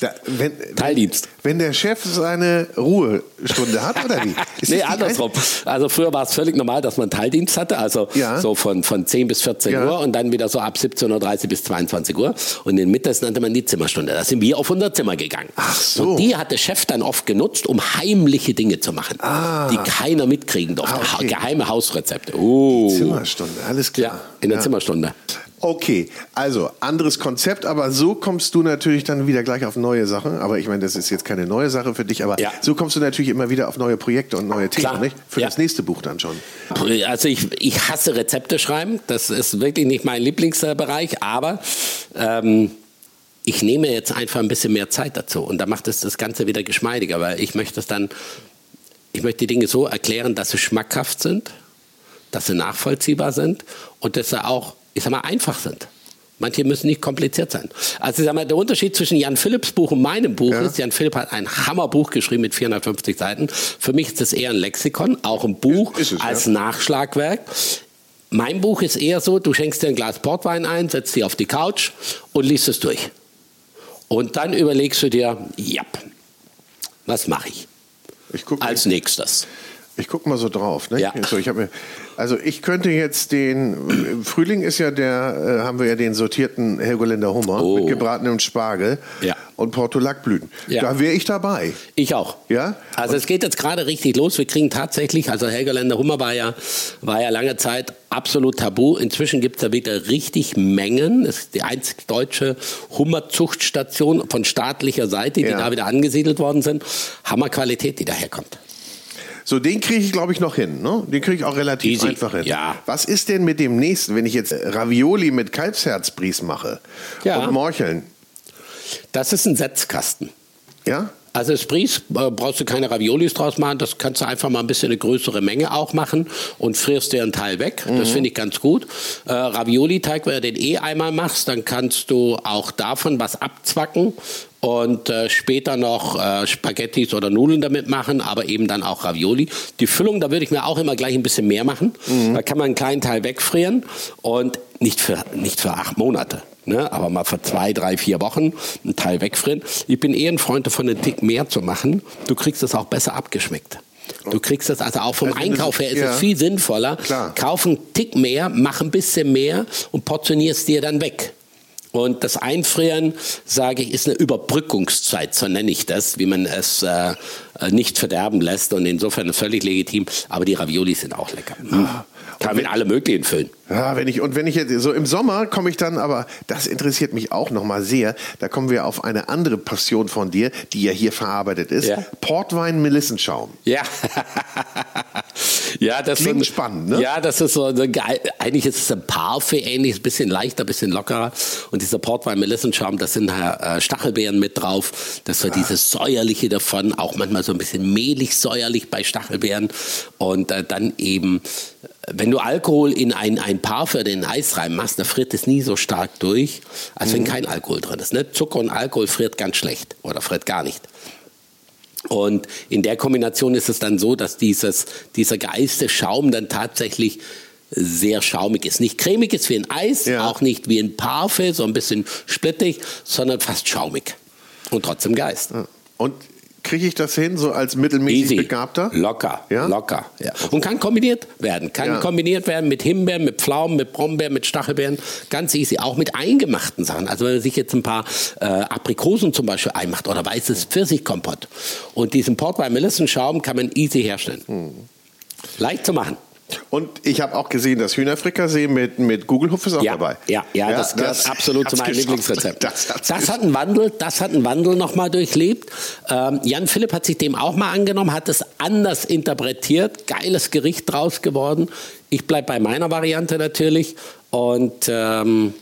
Da, wenn, Teildienst. Wenn der Chef seine Ruhestunde hat, oder wie? Ist nee, andersrum. Also früher war es völlig normal, dass man Teildienst hatte, also ja. so von, von 10 bis 14 ja. Uhr und dann wieder so ab 17.30 Uhr bis 22 Uhr. Und in Mittags nannte man die Zimmerstunde. Da sind wir auf unser Zimmer gegangen. Ach so. Und die hat der Chef dann oft genutzt, um heimliche Dinge zu machen, ah. die keiner mitkriegen durfte. Ah, okay. Geheime Hausrezepte. Oh. Die Zimmerstunde, alles klar. Ja, in der Zimmerstunde. Okay, also anderes Konzept, aber so kommst du natürlich dann wieder gleich auf neue Sachen. Aber ich meine, das ist jetzt keine neue Sache für dich, aber ja. so kommst du natürlich immer wieder auf neue Projekte und neue Themen, nicht? Für ja. das nächste Buch dann schon. Also ich, ich hasse Rezepte schreiben. Das ist wirklich nicht mein Lieblingsbereich, aber ähm, ich nehme jetzt einfach ein bisschen mehr Zeit dazu und da macht es das Ganze wieder geschmeidiger, weil ich möchte es dann, ich möchte die Dinge so erklären, dass sie schmackhaft sind, dass sie nachvollziehbar sind und dass sie auch ich sag mal, einfach sind. Manche müssen nicht kompliziert sein. Also ich sag mal, der Unterschied zwischen Jan Philipps Buch und meinem Buch ja. ist, Jan Philipp hat ein Hammerbuch geschrieben mit 450 Seiten. Für mich ist das eher ein Lexikon, auch ein Buch ist, ist es, als ja. Nachschlagwerk. Mein Buch ist eher so, du schenkst dir ein Glas Portwein ein, setzt dich auf die Couch und liest es durch. Und dann überlegst du dir, ja, was mache ich? ich als nächstes. Ich gucke mal so drauf. Ne? Ja. So, ich mir, also ich könnte jetzt den, Frühling ist ja der, äh, haben wir ja den sortierten Helgoländer Hummer oh. mit gebratenem Spargel ja. und Portulakblüten. Ja. Da wäre ich dabei. Ich auch. Ja? Also und es geht jetzt gerade richtig los. Wir kriegen tatsächlich, also Helgoländer Hummer war ja, war ja lange Zeit absolut tabu. Inzwischen gibt es da wieder richtig Mengen. Das ist die einzig deutsche Hummerzuchtstation von staatlicher Seite, die ja. da wieder angesiedelt worden sind. Hammerqualität, die daherkommt. So, den kriege ich, glaube ich, noch hin. Ne? Den kriege ich auch relativ Easy. einfach hin. Ja. Was ist denn mit dem nächsten, wenn ich jetzt Ravioli mit Kalbsherzbries mache ja. und Morcheln? Das ist ein Setzkasten. Ja? Also Spries äh, brauchst du keine Raviolis draus machen, das kannst du einfach mal ein bisschen eine größere Menge auch machen und frierst dir einen Teil weg. Mhm. Das finde ich ganz gut. Äh, Ravioli-Teig, wenn du den eh einmal machst, dann kannst du auch davon was abzwacken und äh, später noch äh, Spaghettis oder Nudeln damit machen, aber eben dann auch Ravioli. Die Füllung, da würde ich mir auch immer gleich ein bisschen mehr machen. Mhm. Da kann man einen kleinen Teil wegfrieren und nicht für, nicht für acht Monate. Ne, aber mal für zwei, drei, vier Wochen einen Teil wegfrieren. Ich bin eher ein Freund davon, einen Tick mehr zu machen. Du kriegst es auch besser abgeschmeckt. Du kriegst das also auch vom also Einkauf her ist ja. es viel sinnvoller. Klar. Kauf einen Tick mehr, mach ein bisschen mehr und portionierst dir dann weg. Und das Einfrieren, sage ich, ist eine Überbrückungszeit, so nenne ich das, wie man es äh, nicht verderben lässt. Und insofern völlig legitim. Aber die Ravioli sind auch lecker. Mhm. Kann man alle möglichen füllen. Ja, wenn ich, und wenn ich jetzt, so im Sommer komme ich dann, aber das interessiert mich auch nochmal sehr, da kommen wir auf eine andere Passion von dir, die ja hier verarbeitet ist. Ja. Portwein Melissenschaum. Ja. Ja, das Klingt so, spannend, ne? Ja, das ist so, eigentlich ist es ein Parfait ähnlich, ein bisschen leichter, ein bisschen lockerer. Und dieser Portwein Melissenschaum, das sind äh, Stachelbeeren mit drauf. Das Ah. war dieses säuerliche davon, auch manchmal so ein bisschen mehlig säuerlich bei Stachelbeeren. Und äh, dann eben, wenn du Alkohol in ein, ein Parfait oder in Eis reinmachst, da friert es nie so stark durch, als Mhm. wenn kein Alkohol drin ist. Ne? Zucker und Alkohol friert ganz schlecht oder friert gar nicht. Und in der Kombination ist es dann so, dass dieses, dieser geeiste Schaum dann tatsächlich sehr schaumig ist. Nicht cremig ist wie ein Eis, Ja. auch nicht wie ein Parfait, so ein bisschen splittig, sondern fast schaumig. Und trotzdem Geist. Und kriege ich das hin, so als mittelmäßig Begabter? Locker, Ja? locker. Ja. Und kann kombiniert werden. Kann Ja. kombiniert werden mit Himbeeren, mit Pflaumen, mit Brombeeren, mit Stachelbeeren. Ganz easy. Auch mit eingemachten Sachen. Also wenn man sich jetzt ein paar äh, Aprikosen zum Beispiel einmacht oder weißes Pfirsichkompott. Und diesen Portwein Melissenschaum kann man easy herstellen. Hm. Leicht zu machen. Und ich habe auch gesehen, das Hühnerfrikassee mit, mit Gugelhupf ist auch Ja, dabei. ja, ja, das gehört absolut zu meinem. Lieblingsrezept. Das, Das hat einen Wandel, das hat einen Wandel nochmal durchlebt. Ähm, Jan Philipp hat sich dem auch mal angenommen, hat es anders interpretiert, geiles Gericht draus geworden. Ich bleibe bei meiner Variante natürlich und ähm,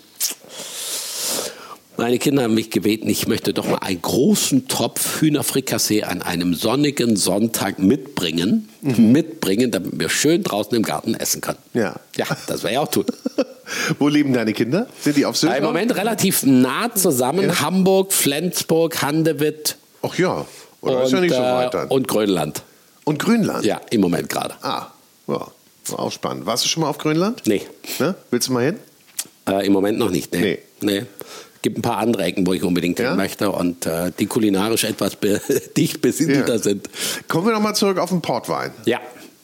meine Kinder haben mich gebeten, ich möchte doch mal einen großen Topf Hühnerfrikassee an einem sonnigen Sonntag mitbringen, mitbringen, damit wir schön draußen im Garten essen können. Mhm. Ja. Ja, das wäre ja auch tun. Wo leben deine Kinder? Sind die auf Sylt? Im noch? Moment relativ nah zusammen. Ja. Hamburg, Flensburg, Handewitt Ach ja. Oder und, ist ja nicht so äh, weit dann. und Grönland. Und Grönland? Ja, im Moment gerade. Ah, ja. War auch spannend. Warst du schon mal auf Grönland? Nee, Ne? Willst du mal hin? äh, im Moment noch nicht. Nee. Nee. nee. Gibt ein paar andere Ecken, wo ich unbedingt Ja? hin möchte und äh, die kulinarisch etwas be dicht besiedelter Ja. sind. Kommen wir nochmal zurück auf den Portwein. Ja.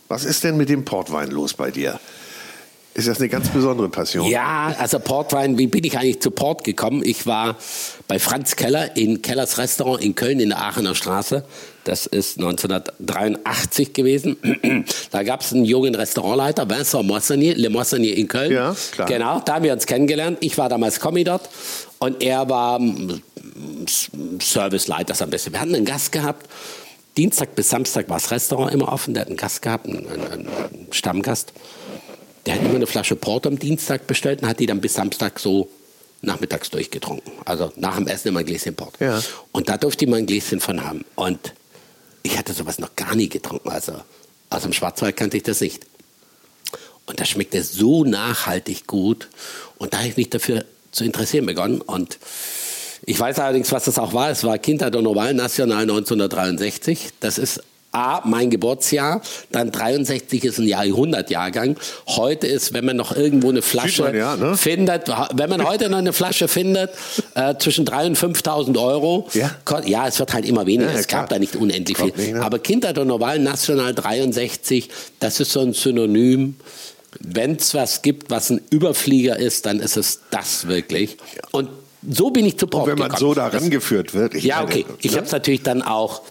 Was ist denn mit dem Portwein los bei dir? Ist das eine ganz besondere Passion? Ja, also Portwein, wie bin ich eigentlich zu Port gekommen? Ich war bei Franz Keller in Kellers Restaurant in Köln in der Aachener Straße. Das ist 1983 gewesen. da gab es einen jungen Restaurantleiter, Vincent Moissanier, Le Moissanier in Köln. Ja, klar. Genau, da haben wir uns kennengelernt. Ich war damals Kommi dort und er war Serviceleiter so ein bisschen. Wir hatten einen Gast gehabt. Dienstag bis Samstag war das Restaurant immer offen. Der hat einen Gast gehabt, einen, einen, einen Stammgast. Der hat immer eine Flasche Port am Dienstag bestellt und hat die dann bis Samstag so nachmittags durchgetrunken. Also nach dem Essen immer ein Gläschen Port. Ja. Und da durfte ich mal ein Gläschen von haben. Und ich hatte sowas noch gar nie getrunken. Also aus dem Schwarzwald kannte ich das nicht. Und das schmeckte so nachhaltig gut. Und da habe ich mich dafür zu interessieren begonnen. Und ich weiß allerdings, was das auch war. Es war Kindheit und Oval National 1963. Das ist A, mein Geburtsjahr. Dann 63 ist ein Jahrhundertjahrgang. Heute ist, wenn man noch irgendwo eine Flasche man ja, ne? findet, wenn man heute noch eine Flasche findet, äh, zwischen 3.000 und 5.000 Euro. Ja. ja, es wird halt immer weniger. Ja, es gab da nicht unendlich viel. Kommt nicht, ne? Aber Kindheit und Oval National 63, das ist so ein Synonym. Wenn es was gibt, was ein Überflieger ist, dann ist es das wirklich. Und so bin ich zu Port Wenn man gekommen. so da rangeführt wird. Ich Ja, meine, okay. Ich ne? habe es natürlich dann auch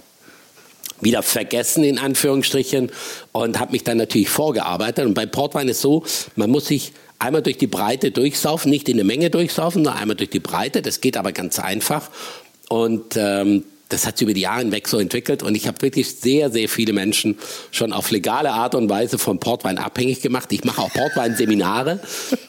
wieder vergessen, in Anführungsstrichen, und habe mich dann natürlich vorgearbeitet. Und bei Portwein ist so, man muss sich einmal durch die Breite durchsaufen, nicht in eine Menge durchsaufen, sondern einmal durch die Breite. Das geht aber ganz einfach. Und ähm, das hat sich über die Jahre hinweg so entwickelt. Und ich habe wirklich sehr, sehr viele Menschen schon auf legale Art und Weise von Portwein abhängig gemacht. Ich mache auch Portwein-Seminare.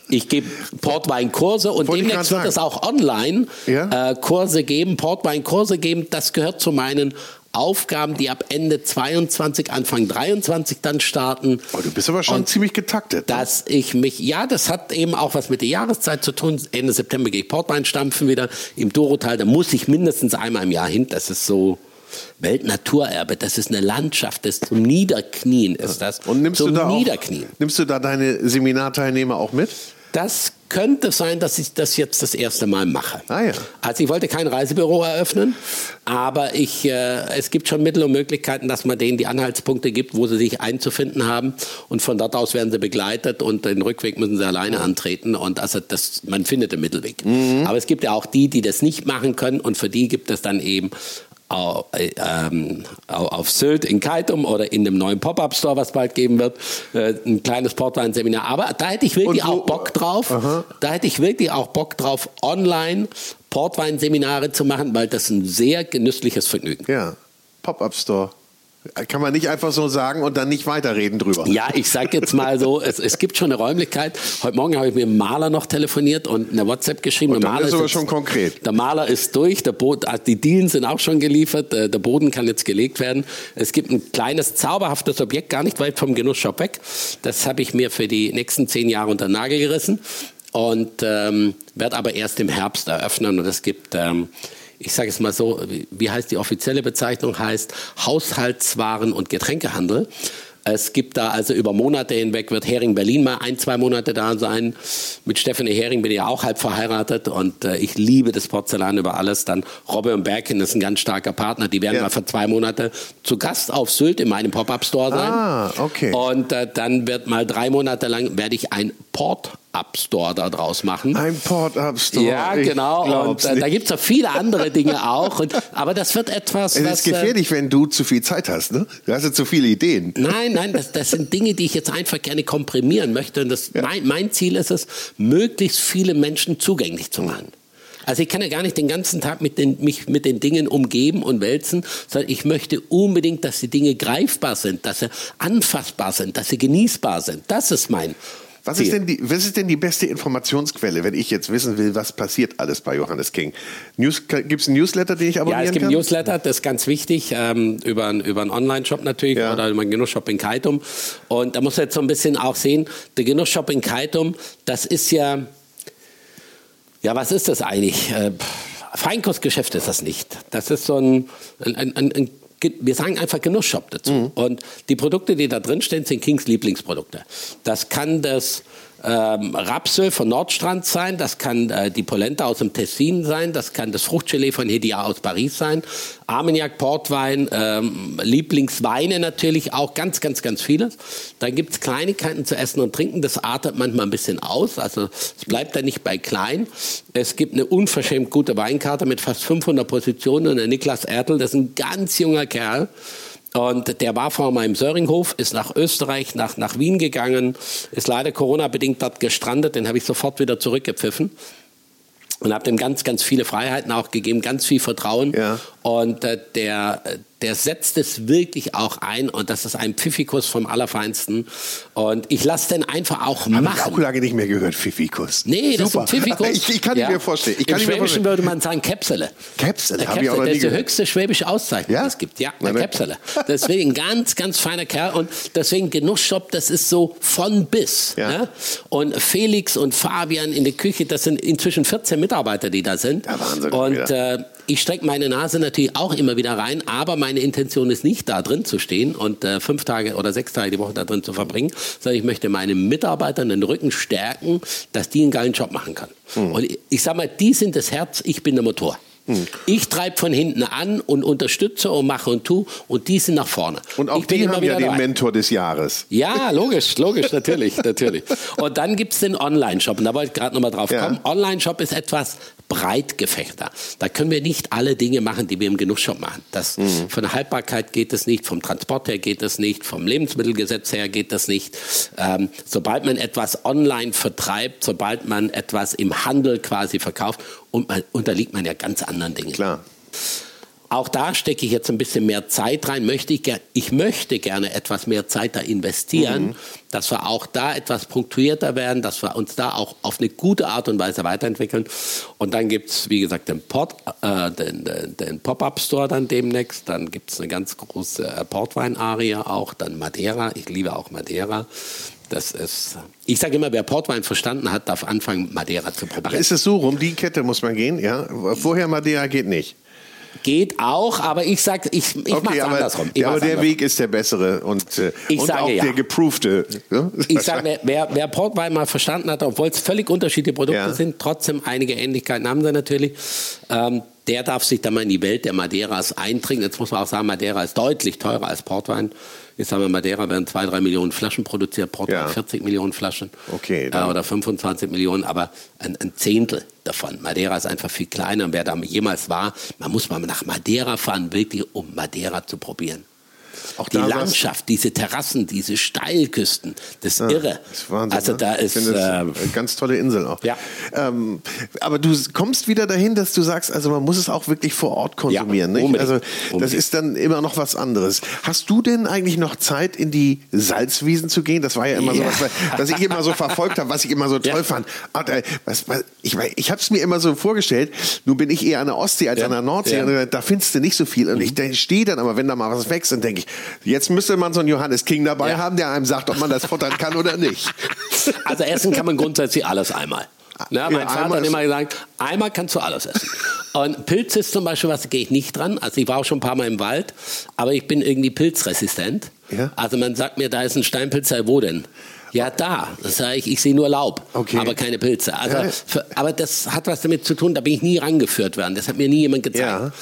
Ich gebe Portwein-Kurse und Wollte demnächst wird es auch online Ja? äh, Kurse geben, Portwein-Kurse geben. Das gehört zu meinen Aufgaben, die ab Ende 22, Anfang 23 dann starten. Oh, du bist aber schon Und ziemlich getaktet. ne? Dass ich mich, ja, das hat eben auch was mit der Jahreszeit zu tun. Ende September gehe ich Portwein stampfen wieder im Dorotal. Da muss ich mindestens einmal im Jahr hin. Das ist so Weltnaturerbe. Das ist eine Landschaft. Das zum Niederknien ist das. Und nimmst zum du, da auch, Niederknien. nimmst du da deine Seminarteilnehmer auch mit? Das könnte sein, dass ich das jetzt das erste Mal mache. Ah ja. Also ich wollte kein Reisebüro eröffnen, aber ich, äh, es gibt schon Mittel und Möglichkeiten, dass man denen die Anhaltspunkte gibt, wo sie sich einzufinden haben. Und von dort aus werden sie begleitet und den Rückweg müssen sie alleine antreten. Und also das, man findet den Mittelweg. Aber es gibt ja auch die, die das nicht machen können und für die gibt es dann eben äh, ähm, au- auf Sylt in Kaitum oder in dem neuen Pop-Up-Store, was bald geben wird, äh, ein kleines Portwein-Seminar. Aber da hätte ich wirklich wo- auch Bock drauf. Aha. Da hätte ich wirklich auch Bock drauf, online Portweinseminare zu machen, weil das ein sehr genüssliches Vergnügen. Ja. Pop-Up-Store. Kann man nicht einfach so sagen und dann nicht weiterreden drüber. Ja, ich sag jetzt mal so, es, es gibt schon eine Räumlichkeit. Heute Morgen habe ich mit dem Maler noch telefoniert und eine WhatsApp geschrieben. Und der Maler ist aber jetzt, schon konkret. Der Maler ist durch, der Boden, also die Dielen sind auch schon geliefert, der Boden kann jetzt gelegt werden. Es gibt ein kleines, zauberhaftes Objekt, gar nicht weit vom Genussshop weg. Das habe ich mir für die nächsten zehn Jahre unter den Nagel gerissen und ähm, werde aber erst im Herbst eröffnen und es gibt... Ähm, ich sage es mal so, wie heißt die offizielle Bezeichnung, heißt Haushaltswaren- und Getränkehandel. Es gibt da also über Monate hinweg, wird Hering Berlin mal ein, zwei Monate da sein. Mit Stephanie Hering bin ich ja auch halb verheiratet und äh, ich liebe das Porzellan über alles. Dann Robbe und Berkin ist ein ganz starker Partner. Die werden ja. mal für zwei Monate zu Gast auf Sylt in meinem Pop-Up-Store sein. Ah, okay. Und äh, dann wird mal drei Monate lang, werde ich ein Port Up Store da draus machen. Ein Port-Up Store. Ja, genau. Und äh, da gibt es noch viele andere Dinge auch. Und, aber das wird etwas. Es was, ist gefährlich, äh, wenn du zu viel Zeit hast. Ne? Du hast ja zu viele Ideen. Nein, nein, das, das sind Dinge, die ich jetzt einfach gerne komprimieren möchte. Und das, ja. mein, mein Ziel ist es, möglichst viele Menschen zugänglich zu machen. Also ich kann ja gar nicht den ganzen Tag mit den, mich mit den Dingen umgeben und wälzen, sondern ich möchte unbedingt, dass die Dinge greifbar sind, dass sie anfassbar sind, dass sie genießbar sind. Das ist mein was ist, denn die, was ist denn die beste Informationsquelle, wenn ich jetzt wissen will, was passiert alles bei Johannes King? Gibt es einen Newsletter, den ich abonnieren kann? Ja, es gibt einen Newsletter, das ist ganz wichtig, ähm, über, über einen Online-Shop natürlich ja. oder über einen Genussshop in Kaitum. Und da muss man jetzt so ein bisschen auch sehen, der Genussshop in Kaitum, das ist ja, ja, was ist das eigentlich? Äh, Feinkostgeschäft ist das nicht. Das ist so ein, ein, ein, ein wir sagen einfach Genussshop dazu. Mhm. Und die Produkte, die da drin stehen, sind Kings Lieblingsprodukte. Das kann das ähm, Rapsöl von Nordstrand sein, das kann äh, die Polenta aus dem Tessin sein, das kann das Fruchtgelee von Hedia aus Paris sein, Armagnac, Portwein, ähm, Lieblingsweine natürlich auch, ganz, ganz, ganz vieles. Dann gibt es Kleinigkeiten zu essen und trinken, das artet manchmal ein bisschen aus, also es bleibt da nicht bei klein. Es gibt eine unverschämt gute Weinkarte mit fast 500 Positionen und der Niklas Ertel, das ist ein ganz junger Kerl, und der war vor meinem Söringhof, ist nach Österreich, nach, nach Wien gegangen, ist leider Corona-bedingt dort gestrandet, den habe ich sofort wieder zurückgepfiffen und habe dem ganz, ganz viele Freiheiten auch gegeben, ganz viel Vertrauen. Ja. Und äh, der, der setzt es wirklich auch ein und das ist ein Pfiffikus vom Allerfeinsten. Und ich lasse den einfach auch Hab machen. Ich auch lange nicht mehr gehört, Pfiffikus. Nee, das Super. ist ein Pfiffikus. Ich, ich kann ja. mir vorstellen. Ich Im Schwäbischen würde man sagen Käpsele. Käpsele, habe ich auch Das ist die höchste schwäbische Auszeichnung, ja? die es gibt. Ja, eine Käpsele. Deswegen ganz, ganz feiner Kerl und deswegen Genussshop, das ist so von bis. Ja. ja. Und Felix und Fabian in der Küche, das sind inzwischen 14 Mitarbeiter, die da sind. Ja, Wahnsinn. Und äh, ich strecke meine Nase natürlich auch immer wieder rein, aber meine Intention ist nicht, da drin zu stehen und äh, fünf Tage oder sechs Tage die Woche da drin zu verbringen, sondern ich möchte meinen Mitarbeitern den Rücken stärken, dass die einen geilen Job machen können. Mhm. Und ich, ich sage mal, die sind das Herz, ich bin der Motor. Hm. Ich treibe von hinten an und unterstütze und mache und tu und die sind nach vorne. Und auch die haben ja den dabei. Mentor des Jahres. Ja, logisch, logisch, natürlich, natürlich. Und dann gibt es den Online-Shop und da wollte ich gerade nochmal drauf ja. kommen. Online-Shop ist etwas Breitgefechter. Da können wir nicht alle Dinge machen, die wir im Genussshop machen. Das, mhm. Von der Haltbarkeit geht es nicht, vom Transport her geht es nicht, vom Lebensmittelgesetz her geht das nicht. Ähm, sobald man etwas online vertreibt, sobald man etwas im Handel quasi verkauft, und man, unterliegt man ja ganz anderen Dingen. Klar. Auch da stecke ich jetzt ein bisschen mehr Zeit rein. Möchte ich, ich möchte gerne etwas mehr Zeit da investieren, mhm. dass wir auch da etwas punktuierter werden, dass wir uns da auch auf eine gute Art und Weise weiterentwickeln. Und dann gibt es, wie gesagt, den, äh, den, den, den Pop-Up-Store dann demnächst. Dann gibt es eine ganz große äh, Portwein-Aria auch, dann Madeira. Ich liebe auch Madeira. Das ist, ich sage immer, wer Portwein verstanden hat, darf anfangen, Madeira zu probieren. Ach, ist es so rum? Die Kette muss man gehen, ja? Vorher Madeira geht nicht. Geht auch, aber ich sage, ich, ich okay, mache es andersrum. Ich ja, aber der andersrum. Weg ist der bessere und, äh, ich und sage, auch ja. der geproofte. Ne? Ich sage, wer, wer Portwein mal verstanden hat, obwohl es völlig unterschiedliche Produkte ja. sind, trotzdem einige Ähnlichkeiten haben sie natürlich. Ähm, der darf sich dann mal in die Welt der Madeiras eintrinken. Jetzt muss man auch sagen, Madeira ist deutlich teurer als Portwein. Jetzt haben wir Madeira werden zwei, drei Millionen Flaschen produziert, Porto ja. 40 Millionen Flaschen okay, äh, oder 25 Millionen, aber ein, ein, Zehntel davon. Madeira ist einfach viel kleiner und wer da jemals war, man muss mal nach Madeira fahren, wirklich um Madeira zu probieren. Auch die Landschaft, diese Terrassen, diese Steilküsten, das ist irre. Das ist Wahnsinn, also ne? da ist äh, eine ganz tolle Insel auch. Ja. Ähm, aber du kommst wieder dahin, dass du sagst, also man muss es auch wirklich vor Ort konsumieren. Ja, unbedingt. Also das Unbedingt. ist dann immer noch was anderes. Hast du denn eigentlich noch Zeit, in die Salzwiesen zu gehen? Das war ja immer so Ja. was, was ich immer so verfolgt habe, was ich immer so toll Ja. fand. Ah, was, was, ich ich habe es mir immer so vorgestellt, nun bin ich eher an der Ostsee als Ja. an der Nordsee. Ja. Mhm. Und da findest du nicht so viel. Und ich stehe dann aber, wenn da mal was wächst, dann denke ich, jetzt müsste man so einen Johannes King dabei Ja. haben, der einem sagt, ob man das futtern kann oder nicht. Also essen kann man grundsätzlich alles einmal. Ne, mein Ja, Vater einmal hat immer gesagt, einmal kannst du alles essen. Und Pilz ist zum Beispiel was, da gehe ich nicht dran. Also ich war auch schon ein paar Mal im Wald, aber ich bin irgendwie pilzresistent. Ja? Also man sagt mir, da ist ein Steinpilz, wo denn? Ja, da. Das sage ich, ich sehe nur Laub, Okay. aber keine Pilze. Also, Ja. für, aber das hat was damit zu tun, da bin ich nie rangeführt worden. Das hat mir nie jemand gezeigt.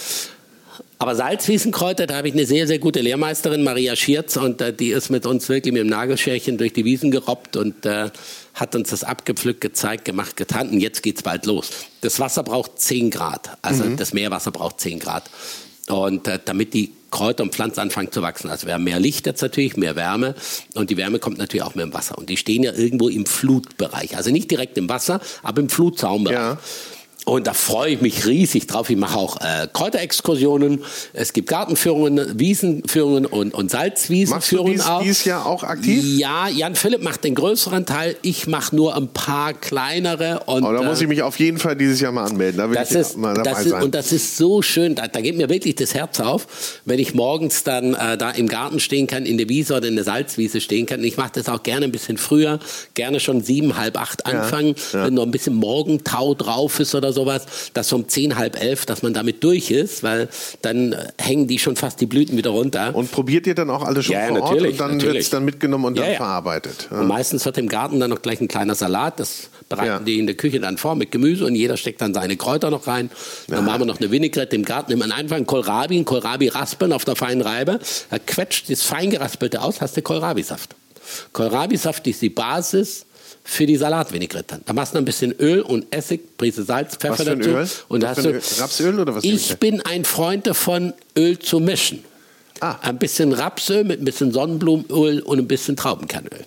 Aber Salzwiesenkräuter, da habe ich eine sehr, sehr gute Lehrmeisterin, Maria Schierz, und äh, die ist mit uns wirklich mit dem Nagelscherchen durch die Wiesen gerobbt und äh, hat uns das abgepflückt, gezeigt, gemacht, getan. Und jetzt geht's bald los. Das Wasser braucht 10 Grad, also das Meerwasser braucht 10 Grad. Und äh, damit die Kräuter und Pflanzen anfangen zu wachsen. Also wir haben mehr Licht jetzt natürlich, mehr Wärme und die Wärme kommt natürlich auch mehr im Wasser. Und die stehen ja irgendwo im Flutbereich. Also nicht direkt im Wasser, aber im Flutzaumbereich. Ja. Und da freue ich mich riesig drauf. Ich mache auch äh, Kräuterexkursionen. Es gibt Gartenführungen, Wiesenführungen und, und Machst du Salzwiesenführungen dies, auch. dieses Jahr auch aktiv? Ja, Jan Philipp macht den größeren Teil. Ich mache nur ein paar kleinere. Und, Oh, da muss äh, ich mich auf jeden Fall dieses Jahr mal anmelden. Da will das ich ist, mal dabei ist, sein. und das ist so schön, da, da geht mir wirklich das Herz auf, wenn ich morgens dann äh, da im Garten stehen kann, in der Wiese oder in der Salzwiese stehen kann. Und ich mache das auch gerne ein bisschen früher, gerne schon sieben, halb acht anfangen, ja. wenn noch ein bisschen Morgentau drauf ist oder sowas, dass um zehn, halb elf, dass man damit durch ist, weil dann äh, hängen die schon fast die Blüten wieder runter. Und probiert ihr dann auch alle schon Ja, ja, vor Ort und dann wird es dann mitgenommen und dann Ja, ja. verarbeitet. Ja. Und meistens wird im Garten dann noch gleich ein kleiner Salat. Das bereiten Ja. die in der Küche dann vor mit Gemüse und jeder steckt dann seine Kräuter noch rein. Dann machen wir noch eine Vinaigrette im Garten. Nimmt man einfach einen Kohlrabi, einen Kohlrabi raspeln auf der feinen Reibe. Da quetscht das fein geraspelte aus, hast du Kohlrabi-Saft. Kohlrabi-Saft ist die Basis für die Salatvinaigrette. Da machst du ein bisschen Öl und Essig, Prise Salz, Pfeffer Was dazu. Öl? Und Was hast für du ein Öl? Rapsöl oder was ich bin ein Freund davon, Öl zu mischen. Ah. Ein bisschen Rapsöl mit ein bisschen Sonnenblumenöl und ein bisschen Traubenkernöl.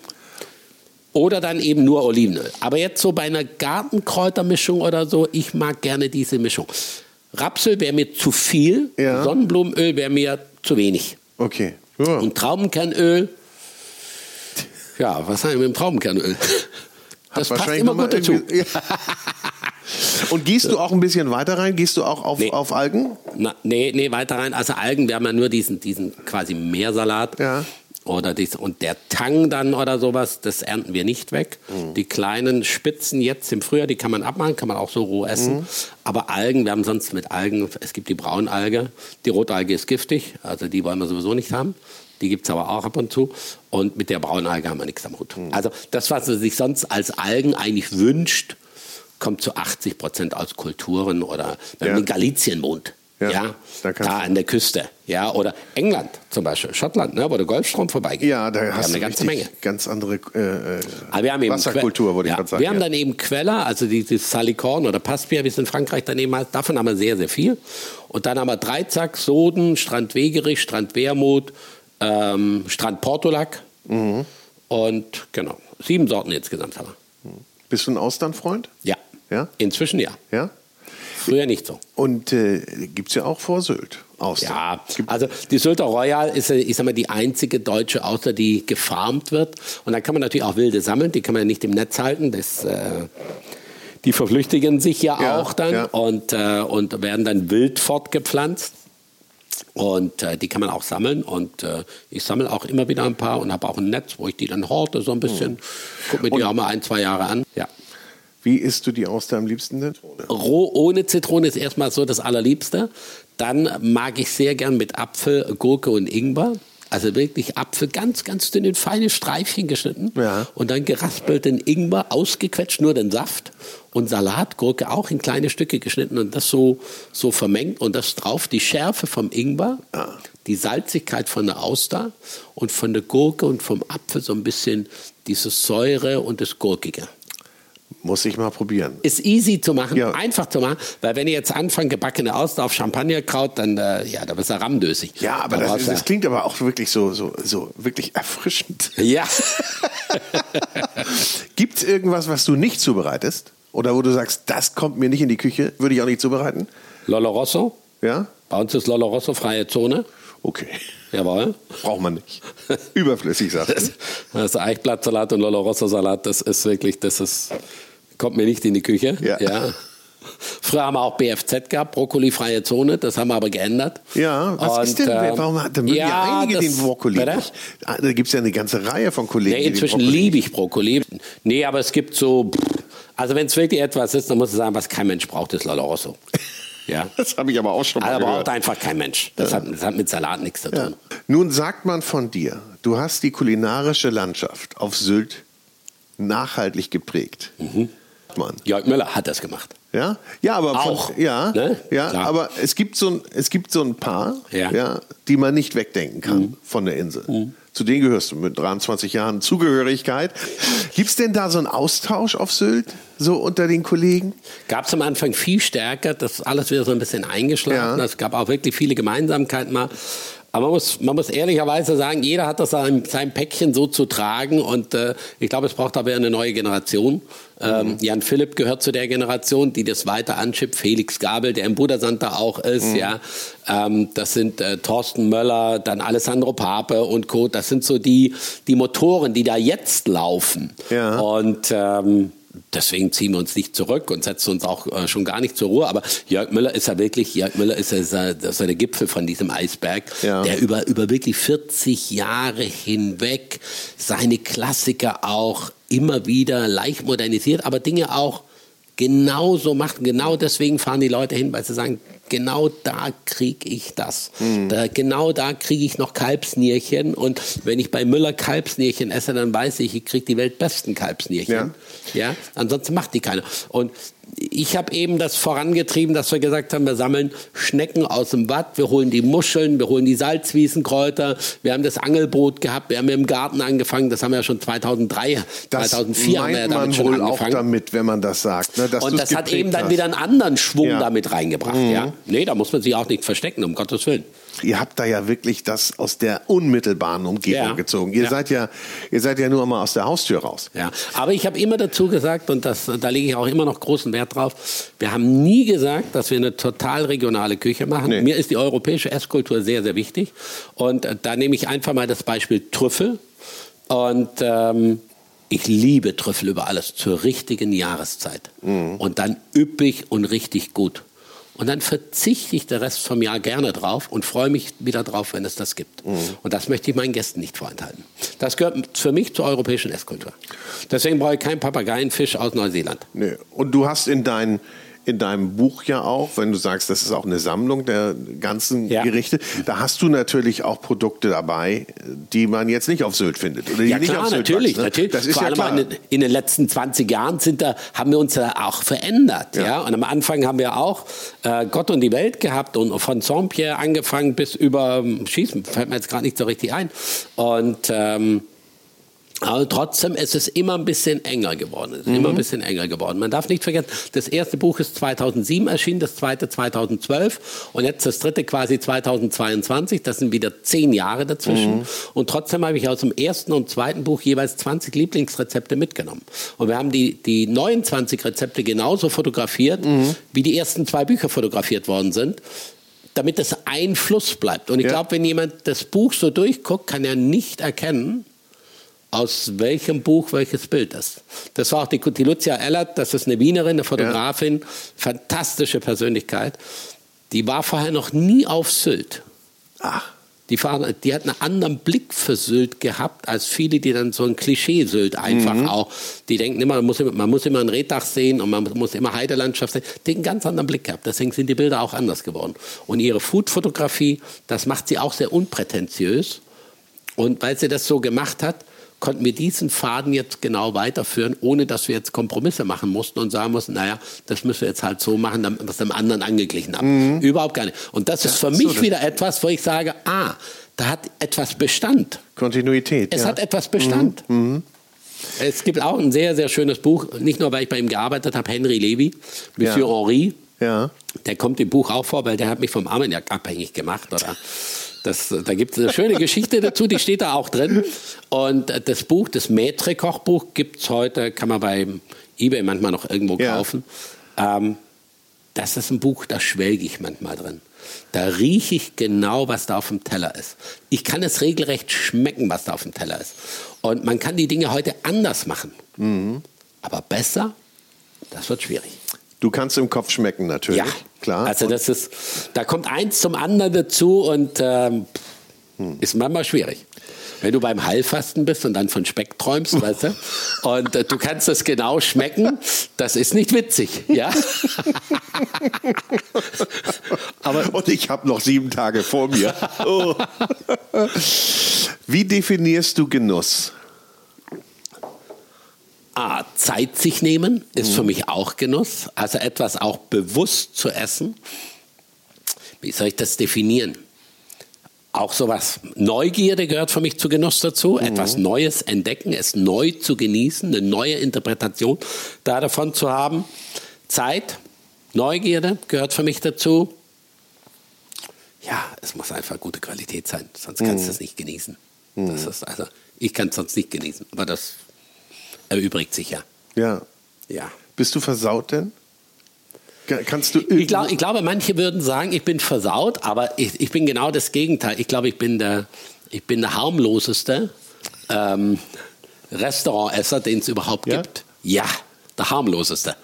Oder dann eben nur Olivenöl. Aber jetzt so bei einer Gartenkräutermischung oder so, ich mag gerne diese Mischung. Rapsöl wäre mir zu viel, Ja. Sonnenblumenöl wäre mir zu wenig. Okay. Ja. Und Traubenkernöl, ja, was haben wir mit dem Traubenkernöl? Das passt Wahrscheinlich immer gut dazu. Ja. Und gehst du auch ein bisschen weiter rein? Gehst du auch auf, Nee. auf Algen? Na, nee, nee, weiter rein. Also Algen, wir haben ja nur diesen, diesen quasi Meersalat. Ja. Oder dies, und der Tang dann oder sowas, das ernten wir nicht weg. Mhm. Die kleinen Spitzen jetzt im Frühjahr, die kann man abmachen, kann man auch so roh essen. Mhm. Aber Algen, wir haben sonst mit Algen, es gibt die Braunalge, die Rotalge ist giftig, also die wollen wir sowieso nicht haben. Die gibt es aber auch ab und zu. Und mit der Braunalge haben wir nichts am Hut. Mhm. Also das, was man sich sonst als Algen eigentlich wünscht, kommt zu 80 Prozent aus Kulturen oder wenn Ja. man in Galizien wohnt. Ja, Ja, da da, an der Küste. Ja, oder England zum Beispiel, Schottland, ne, wo der Golfstrom vorbeigeht. Ja, da wir hast du eine ganze Menge. ganz andere äh, äh, Aber wir haben eben Wasserkultur, Que- wollte ich ja, gerade sagen. Wir haben ja. dann eben Queller, also dieses Salikorn oder Passpia, wie es in Frankreich daneben heißt. Davon haben wir sehr, sehr viel. Und dann haben wir Dreizack, Soden, Strand Wegerich, Strand Wermut, ähm, Strand Portolac. Mhm. Und genau, sieben Sorten insgesamt haben wir. Bist du ein Austernfreund? Ja. Ja? Inzwischen ja. Ja. Früher nicht so. Und äh, gibt es ja auch vor Sylt. Austern. Ja, also die Sylter Royal ist, ich sag mal, die einzige deutsche Auster, die gefarmt wird. Und da kann man natürlich auch wilde sammeln, die kann man ja nicht im Netz halten. Das, äh, die verflüchtigen sich ja, Ja, auch dann ja. und, äh, und werden dann wild fortgepflanzt. Und äh, die kann man auch sammeln. Und äh, ich sammle auch immer wieder ein paar und habe auch ein Netz, wo ich die dann horte so ein bisschen. Guck mir die auch mal ein, zwei Jahre an. Ja. Wie isst du die Auster am liebsten denn? Roh ohne Zitrone ist erstmal so das Allerliebste. Dann mag ich sehr gern mit Apfel, Gurke und Ingwer. Also wirklich Apfel ganz, ganz dünn in feine Streifchen geschnitten. Ja. Und dann geraspelten Ingwer, ausgequetscht, nur den Saft. Und Salat, Gurke auch in kleine Stücke geschnitten und das so, so vermengt. Und das drauf die Schärfe vom Ingwer, die Salzigkeit von der Auster und von der Gurke und vom Apfel so ein bisschen diese Säure und das Gurkige. Muss ich mal probieren. Ist easy zu machen, Ja. einfach zu machen, weil wenn ihr jetzt anfangt, gebackene Auster auf Champagnerkraut, dann, äh, ja, da bist du rammdösig. Ja, aber Da das, das klingt aber auch wirklich so, so, so wirklich erfrischend. Ja. Gibt es irgendwas, was du nicht zubereitest? Oder wo du sagst, das kommt mir nicht in die Küche, würde ich auch nicht zubereiten? Lolo Rosso. Ja? Bei uns ist Lolo Rosso freie Zone. Okay. Jawohl. Braucht man nicht. Überflüssig, sagst du. Das ist Eichblattsalat und Lolo Rosso Salat, das ist wirklich, das ist, kommt mir nicht in die Küche. Ja. Früher haben wir auch BFZ gehabt, Brokkoli-freie Zone, das haben wir aber geändert. Ja, was Und, ist denn, ähm, warum hat, da mögen ja, einige das- den Brokkoli Bitte? nicht. Ah, Da gibt es ja eine ganze Reihe von Kollegen. Nee, inzwischen liebe ich Brokkoli. Nee, aber es gibt so, also wenn es wirklich etwas ist, dann muss ich sagen, was kein Mensch braucht, ist Lolo Rosso. Ja. Das habe ich aber auch schon mal gehört. braucht einfach kein Mensch. Das, hat, das hat mit Salat nichts zu Ja. tun. Nun sagt man von dir, du hast die kulinarische Landschaft auf Sylt nachhaltig geprägt. Mann. Jörg Müller hat das gemacht. Ja, ja, aber von- Auch, ja, ne? ja, Klar. aber es gibt so ein, es gibt so ein paar, Ja. ja. die man nicht wegdenken kann Mhm. von der Insel. Zu denen gehörst du mit 23 Jahren Zugehörigkeit. Gibt es denn da so einen Austausch auf Sylt, so unter den Kollegen? Gab es am Anfang viel stärker, das alles wieder so ein bisschen eingeschlafen. Ja. Es gab auch wirklich viele Gemeinsamkeiten mal. Aber man muss, man muss ehrlicherweise sagen, jeder hat das sein, sein Päckchen so zu tragen und äh, ich glaube, es braucht aber eine neue Generation. Ähm, Jan Philipp gehört zu der Generation, die das weiter anschippt. Felix Gabel, der im Budersand da auch ist, ja. Ähm, das sind äh, Thorsten Möller, dann Alessandro Pape und Co. Das sind so die, die Motoren, die da jetzt laufen. Ja. Und ähm, deswegen ziehen wir uns nicht zurück und setzen uns auch äh, schon gar nicht zur Ruhe. Aber Jörg Müller ist ja wirklich, Jörg Müller ist ja das ist ja der Gipfel von diesem Eisberg, Ja. der über, über wirklich 40 Jahre hinweg seine Klassiker auch immer wieder leicht modernisiert, aber Dinge auch genauso macht. Genau deswegen fahren die Leute hin, weil sie sagen, genau da kriege ich das. Da, genau da kriege ich noch Kalbsnierchen. Und wenn ich bei Müller Kalbsnierchen esse, dann weiß ich, ich kriege die weltbesten Kalbsnierchen. Ja. ansonsten macht die keiner. Und ich habe eben das vorangetrieben, dass wir gesagt haben, wir sammeln Schnecken aus dem Watt, wir holen die Muscheln, wir holen die Salzwiesenkräuter, wir haben das Angelboot gehabt, wir haben im Garten angefangen, das haben wir ja schon 2003, Das 2004 haben wir ja damit man schon wohl auch angefangen. damit, wenn man das sagt. Ne, Und das hat eben dann hast. wieder einen anderen Schwung Ja. Mhm. damit reingebracht. Ja? Nee, da muss man sich auch nicht verstecken, um Gottes Willen. Ihr habt da ja wirklich das aus der unmittelbaren Umgebung Ja. gezogen. Ihr Ja. seid ja, ihr seid ja nur mal aus der Haustür raus. Ja, aber ich habe immer dazu gesagt, und das, da lege ich auch immer noch großen Wert drauf, wir haben nie gesagt, dass wir eine total regionale Küche machen. Nee. Mir ist die europäische Esskultur sehr, sehr wichtig. Und äh, da nehme ich einfach mal das Beispiel Trüffel. Und ähm, ich liebe Trüffel über alles zur richtigen Jahreszeit. Und dann üppig und richtig gut. Und dann verzichte ich den Rest vom Jahr gerne drauf und freue mich wieder drauf, wenn es das gibt. Und das möchte ich meinen Gästen nicht vorenthalten. Das gehört für mich zur europäischen Esskultur. Deswegen brauche ich keinen Papageienfisch aus Neuseeland. Nö. Und du hast in, dein, in deinem Buch ja auch, wenn du sagst, das ist auch eine Sammlung der ganzen Ja. Gerichte, da hast du natürlich auch Produkte dabei, die man jetzt nicht auf Sylt findet. Oder die Ja nicht klar, auf Sylt natürlich, wachsen, ne? natürlich. Das ist Vor ja allem klar. in, in den letzten 20 Jahren sind da, haben wir uns ja auch verändert. Ja. Ja. Und am Anfang haben wir auch äh, Gott und die Welt gehabt und von Saint-Pierre angefangen bis über ähm, Schießen, fällt mir jetzt gerade nicht so richtig ein. Und ähm, aber trotzdem ist es immer ein bisschen enger geworden. Es ist Mhm. immer ein bisschen enger geworden. Man darf nicht vergessen, das erste Buch ist 2007 erschienen, das zweite 2012 und jetzt das dritte quasi 2022. Das sind wieder zehn Jahre dazwischen. Mhm. Und trotzdem habe ich aus dem ersten und zweiten Buch jeweils 20 Lieblingsrezepte mitgenommen. Und wir haben die, die 29 Rezepte genauso fotografiert, Mhm. wie die ersten zwei Bücher fotografiert worden sind damit es ein Fluss bleibt. Und ich Ja. glaube, wenn jemand das Buch so durchguckt, kann er nicht erkennen, aus welchem Buch welches Bild ist. Das war auch die, die Lucia Ellert, das ist eine Wienerin, eine Fotografin, fantastische Persönlichkeit. Die war vorher noch nie auf Sylt. Ach, Die, war, die hat einen anderen Blick für Sylt gehabt, als viele, die dann so ein Klischee-Sylt einfach Mhm. auch, die denken immer man, muss immer, man muss immer ein Reddach sehen und man muss immer Heidelandschaft sehen. Die hat einen ganz anderen Blick gehabt. Deswegen sind die Bilder auch anders geworden. Und ihre Food-Fotografie, das macht sie auch sehr unprätentiös. Und weil sie das so gemacht hat, konnten wir diesen Faden jetzt genau weiterführen, ohne dass wir jetzt Kompromisse machen mussten und sagen mussten, naja, das müssen wir jetzt halt so machen, damit wir es dem anderen angeglichen haben. Überhaupt gar nicht. Und das ist für so, mich das- wieder etwas, wo ich sage, ah, da hat etwas Bestand. Kontinuität. Es ja. hat etwas Bestand. Es gibt auch ein sehr, sehr schönes Buch, nicht nur, weil ich bei ihm gearbeitet habe, Henry Levy, Monsieur Ja. Henri. Ja. Der kommt im Buch auch vor, weil der hat mich vom Armagnac abhängig gemacht. Oder? Das, da gibt es eine schöne Geschichte dazu, die steht da auch drin. Und das Buch, das Maitre-Kochbuch, gibt es heute, kann man bei eBay manchmal noch irgendwo Ja. kaufen. Ähm, das ist ein Buch, da schwelge ich manchmal drin. Da rieche ich genau, was da auf dem Teller ist. Ich kann es regelrecht schmecken, was da auf dem Teller ist. Und man kann die Dinge heute anders machen. Aber besser, das wird schwierig. Du kannst im Kopf schmecken natürlich. Ja, Klar. Also das ist, da kommt eins zum anderen dazu und ähm, ist manchmal schwierig. Wenn du beim Heilfasten bist und dann von Speck träumst, weißt du, und äh, du kannst das genau schmecken, das ist nicht witzig, ja. Aber Und ich habe noch sieben Tage vor mir. Oh. Wie definierst du Genuss? A, Zeit sich nehmen ist für mich auch Genuss. Also etwas auch bewusst zu essen. Wie soll ich das definieren? Auch sowas. Neugierde gehört für mich zu Genuss dazu. Etwas Neues entdecken, es neu zu genießen, eine neue Interpretation da davon zu haben. Zeit, Neugierde gehört für mich dazu. Ja, es muss einfach gute Qualität sein, sonst kannst du es nicht genießen. Das ist also, ich kann es sonst nicht genießen, aber das erübrigt sich ja. Ja. Ja. Bist du versaut denn? Ka- Kannst du Ich, glaub, ich glaube, manche würden sagen, ich bin versaut, aber ich, ich bin genau das Gegenteil. Ich glaube, ich bin der, ich bin der harmloseste ähm, Restaurantesser, den es überhaupt Ja? gibt. Ja, der harmloseste.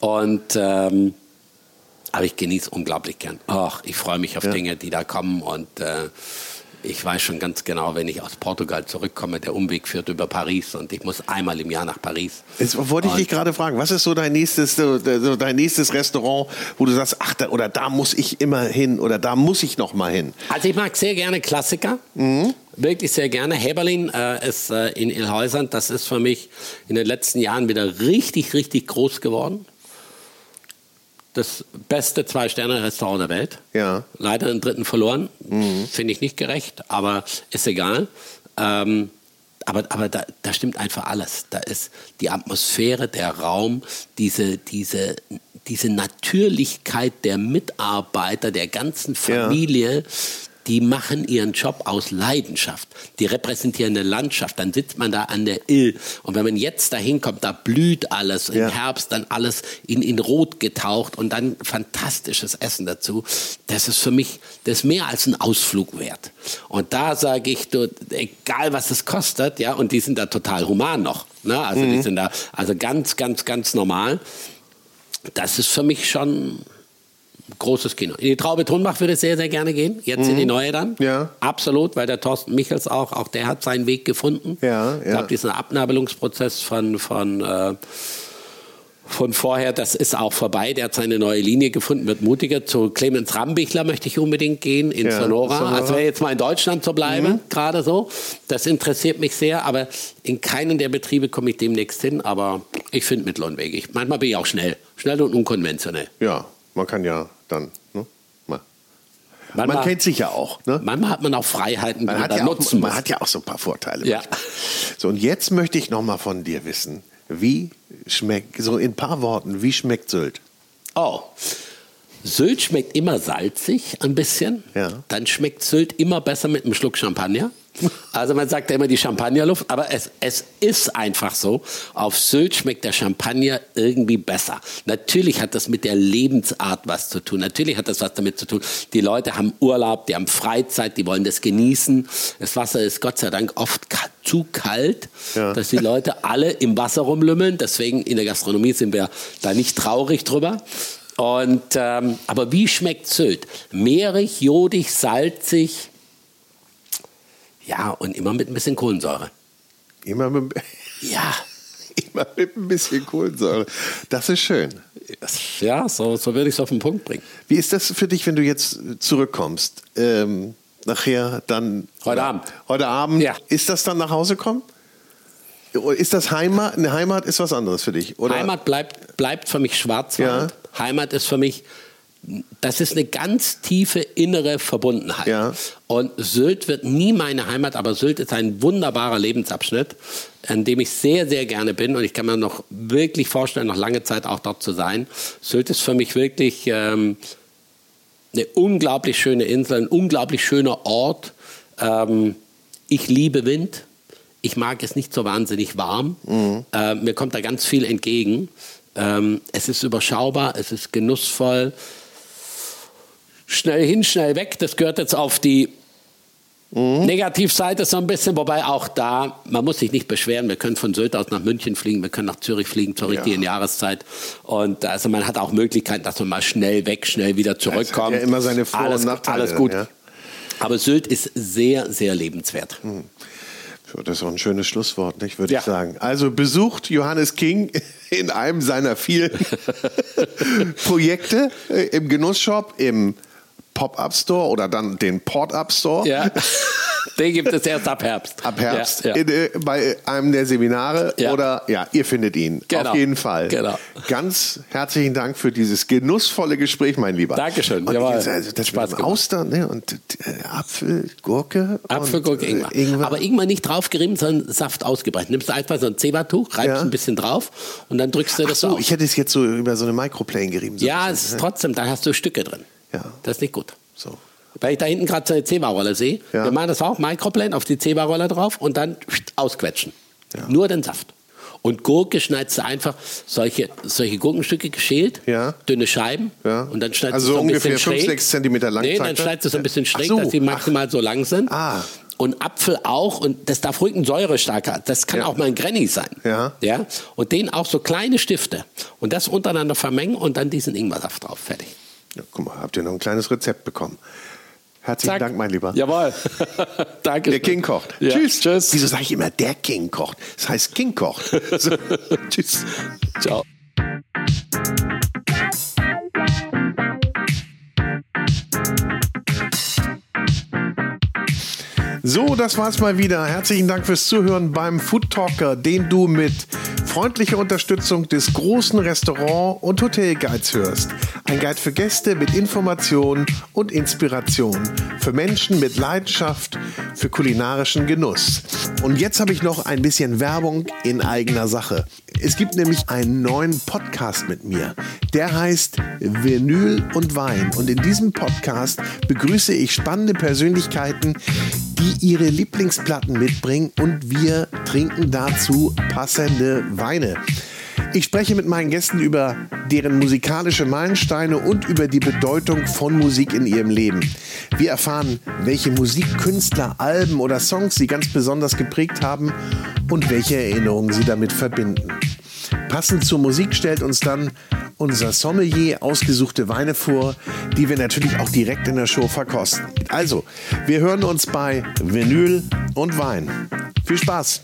Und ähm, aber ich genieße unglaublich gern. Ach, ich freue mich auf Ja. Dinge, die da kommen und äh, ich weiß schon ganz genau, wenn ich aus Portugal zurückkomme, der Umweg führt über Paris und ich muss einmal im Jahr nach Paris. Jetzt wollte ich dich gerade fragen, was ist so dein nächstes, so, dein nächstes Restaurant, wo du sagst, ach, da, oder da muss ich immer hin oder da muss ich noch mal hin. Also ich mag sehr gerne Klassiker. Wirklich sehr gerne. Heberlin äh, ist äh, in Ilhäusern. Das ist für mich in den letzten Jahren wieder richtig, richtig groß geworden. Das beste Zwei-Sterne-Restaurant der Welt. Ja. Leider den dritten verloren. Finde ich nicht gerecht, aber ist egal. Ähm, aber aber da, da stimmt einfach alles. Da ist die Atmosphäre, der Raum, diese, diese, diese Natürlichkeit der Mitarbeiter, der ganzen Ja. Die machen ihren Job aus Leidenschaft. Die repräsentieren eine Landschaft. Dann sitzt man da an der Ill. Und wenn man jetzt da hinkommt, da blüht alles. Im Ja. Herbst dann alles in, in Rot getaucht und dann fantastisches Essen dazu. Das ist für mich, das ist mehr als ein Ausflug wert. Und da sage ich, du, egal was es kostet, ja, und die sind da total human noch. Ne? Also die sind da, also ganz, ganz, ganz normal. Das ist für mich schon großes Kino. In die Traube Tonbach würde ich sehr, sehr gerne gehen. Jetzt in die neue dann. Ja. Absolut, weil der Thorsten Michels auch, auch der hat seinen Weg gefunden. Ja, Ich ja. glaube, dieser Abnabelungsprozess von, von, äh, von vorher, das ist auch vorbei. Der hat seine neue Linie gefunden, wird mutiger. Zu Clemens Rambichler möchte ich unbedingt gehen in Ja, Sonora. Sonora. Also jetzt mal in Deutschland zu bleiben, gerade so. Das interessiert mich sehr, aber in keinen der Betriebe komme ich demnächst hin. Aber ich finde Mittel und Wege. Ich- Manchmal bin ich auch schnell. Schnell und unkonventionell. Ja, man kann ja dann. Ne? Mal. Man Manchmal, kennt sich ja auch. Ne? manchmal hat man auch Freiheiten, die Man, man, ja auch, nutzen man muss. hat ja auch so ein paar Vorteile. Ja. So, und jetzt möchte ich noch mal von dir wissen, wie schmeckt, so in ein paar Worten, wie schmeckt Sylt? Oh. Sylt schmeckt immer salzig, ein bisschen. Ja. Dann schmeckt Sylt immer besser mit einem Schluck Champagner. Also man sagt ja immer die Champagnerluft, aber es, es ist einfach so. Auf Sylt schmeckt der Champagner irgendwie besser. Natürlich hat das mit der Lebensart was zu tun. Natürlich hat das was damit zu tun. Die Leute haben Urlaub, die haben Freizeit, die wollen das genießen. Das Wasser ist Gott sei Dank oft zu kalt, Ja. dass die Leute alle im Wasser rumlümmeln. Deswegen in der Gastronomie sind wir da nicht traurig drüber. Und, ähm, aber wie schmeckt Sylt? Meerig, jodig, salzig. Ja, und immer mit ein bisschen Kohlensäure. Immer mit, Ja, immer mit ein bisschen Kohlensäure. Das ist schön. ja so, so würde ich es auf den Punkt bringen. Wie ist das für dich, wenn du jetzt zurückkommst? Ähm, nachher dann. Heute Abend. Heute Abend. Ja. Ist das dann nach Hause kommen? Ist das Heimat? Eine Heimat ist was anderes für dich, oder? Heimat bleibt, bleibt für mich Schwarzwald. Heimat ist für mich das ist eine ganz tiefe innere Verbundenheit. Ja. Und Sylt wird nie meine Heimat, aber Sylt ist ein wunderbarer Lebensabschnitt, an dem ich sehr, sehr gerne bin. Und ich kann mir noch wirklich vorstellen, noch lange Zeit auch dort zu sein. Sylt ist für mich wirklich ähm, eine unglaublich schöne Insel, ein unglaublich schöner Ort. Ähm, ich liebe Wind. Ich mag es nicht so wahnsinnig warm. Mhm. Äh, mir kommt da ganz viel entgegen. Ähm, es ist überschaubar, es ist genussvoll schnell hin, schnell weg. Das gehört jetzt auf die mhm. Negativseite so ein bisschen, wobei auch da, man muss sich nicht beschweren. Wir können von Sylt aus nach München fliegen, wir können nach Zürich fliegen zur richtigen ja. Jahreszeit. Und also man hat auch Möglichkeiten, dass man mal schnell weg, schnell wieder zurückkommt. Ja, ja immer seine Vor- alles, und Nachteile. Alles gut. Ja. Aber Sylt ist sehr, sehr lebenswert. Mhm. Das ist auch ein schönes Schlusswort, nicht, würde ja. ich sagen. Also besucht Johannes King in einem seiner vielen Projekte äh, im Genussshop, im Pop-Up Store oder dann den Port-Up Store. Ja. Den gibt es erst ab Herbst. Ab Herbst. Ja, ja. In, äh, bei einem der Seminare ja. oder ja, ihr findet ihn. Genau. Auf jeden Fall. Genau. Ganz herzlichen Dank für dieses genussvolle Gespräch, mein Lieber. Dankeschön. Und Jawohl. also, das Spaß Austern ne? und äh, Apfel, Gurke. Apfel, Gurke, Ingwer. Äh, Ingwer. Aber Ingwer nicht draufgerieben, sondern Saft ausgebreitet. Nimmst du einfach so ein Zebertuch, reibst ein bisschen drauf und dann drückst du das so, auf. Ich hätte es jetzt so über so eine Microplane gerieben. So ja, es ist trotzdem, da hast du Stücke drin. Ja. Das ist nicht gut. So. Weil ich da hinten gerade so eine Zebra-Rolle sehe. Ja. Wir machen das auch, Microplane auf die Zebra-Rolle drauf und dann ausquetschen. Ja. Nur den Saft. Und Gurke schneidest du einfach solche, solche Gurkenstücke geschält, ja. dünne Scheiben. Ja. Und dann schneidest also du so ein ungefähr bisschen 5, 6 Zentimeter lang. Nee, dann schneidest du so ein bisschen schräg, so. dass sie maximal Ach. so lang sind. Ah. Und Apfel auch, und das darf ruhig ein säurestarker, das kann ja. auch mal ein Granny sein. Ja. ja. Und den auch so kleine Stifte. Und das untereinander vermengen und dann diesen Ingwersaft drauf. Fertig. Ja, guck mal, habt ihr noch ein kleines Rezept bekommen. Herzlichen Zack. Dank, mein Lieber. Jawohl. Danke. Der King kocht. Ja. Tschüss. Tschüss. Wieso sage ich immer, der King kocht? Das heißt, King kocht. So. Tschüss. Ciao. So, das war's mal wieder. Herzlichen Dank fürs Zuhören beim Food Talker, den du mit freundlicher Unterstützung des großen Restaurant- und Hotelguides hörst. Ein Guide für Gäste mit Information und Inspiration. Für Menschen mit Leidenschaft für kulinarischen Genuss. Und jetzt habe ich noch ein bisschen Werbung in eigener Sache. Es gibt nämlich einen neuen Podcast mit mir. Der heißt Vinyl und Wein. Und in diesem Podcast begrüße ich spannende Persönlichkeiten, die ihre Lieblingsplatten mitbringen und wir trinken dazu passende Weine. Ich spreche mit meinen Gästen über deren musikalische Meilensteine und über die Bedeutung von Musik in ihrem Leben. Wir erfahren, welche Musikkünstler, Alben oder Songs sie ganz besonders geprägt haben und welche Erinnerungen sie damit verbinden. Passend zur Musik stellt uns dann unser Sommelier ausgesuchte Weine vor, die wir natürlich auch direkt in der Show verkosten. Also, wir hören uns bei Vinyl und Wein. Viel Spaß!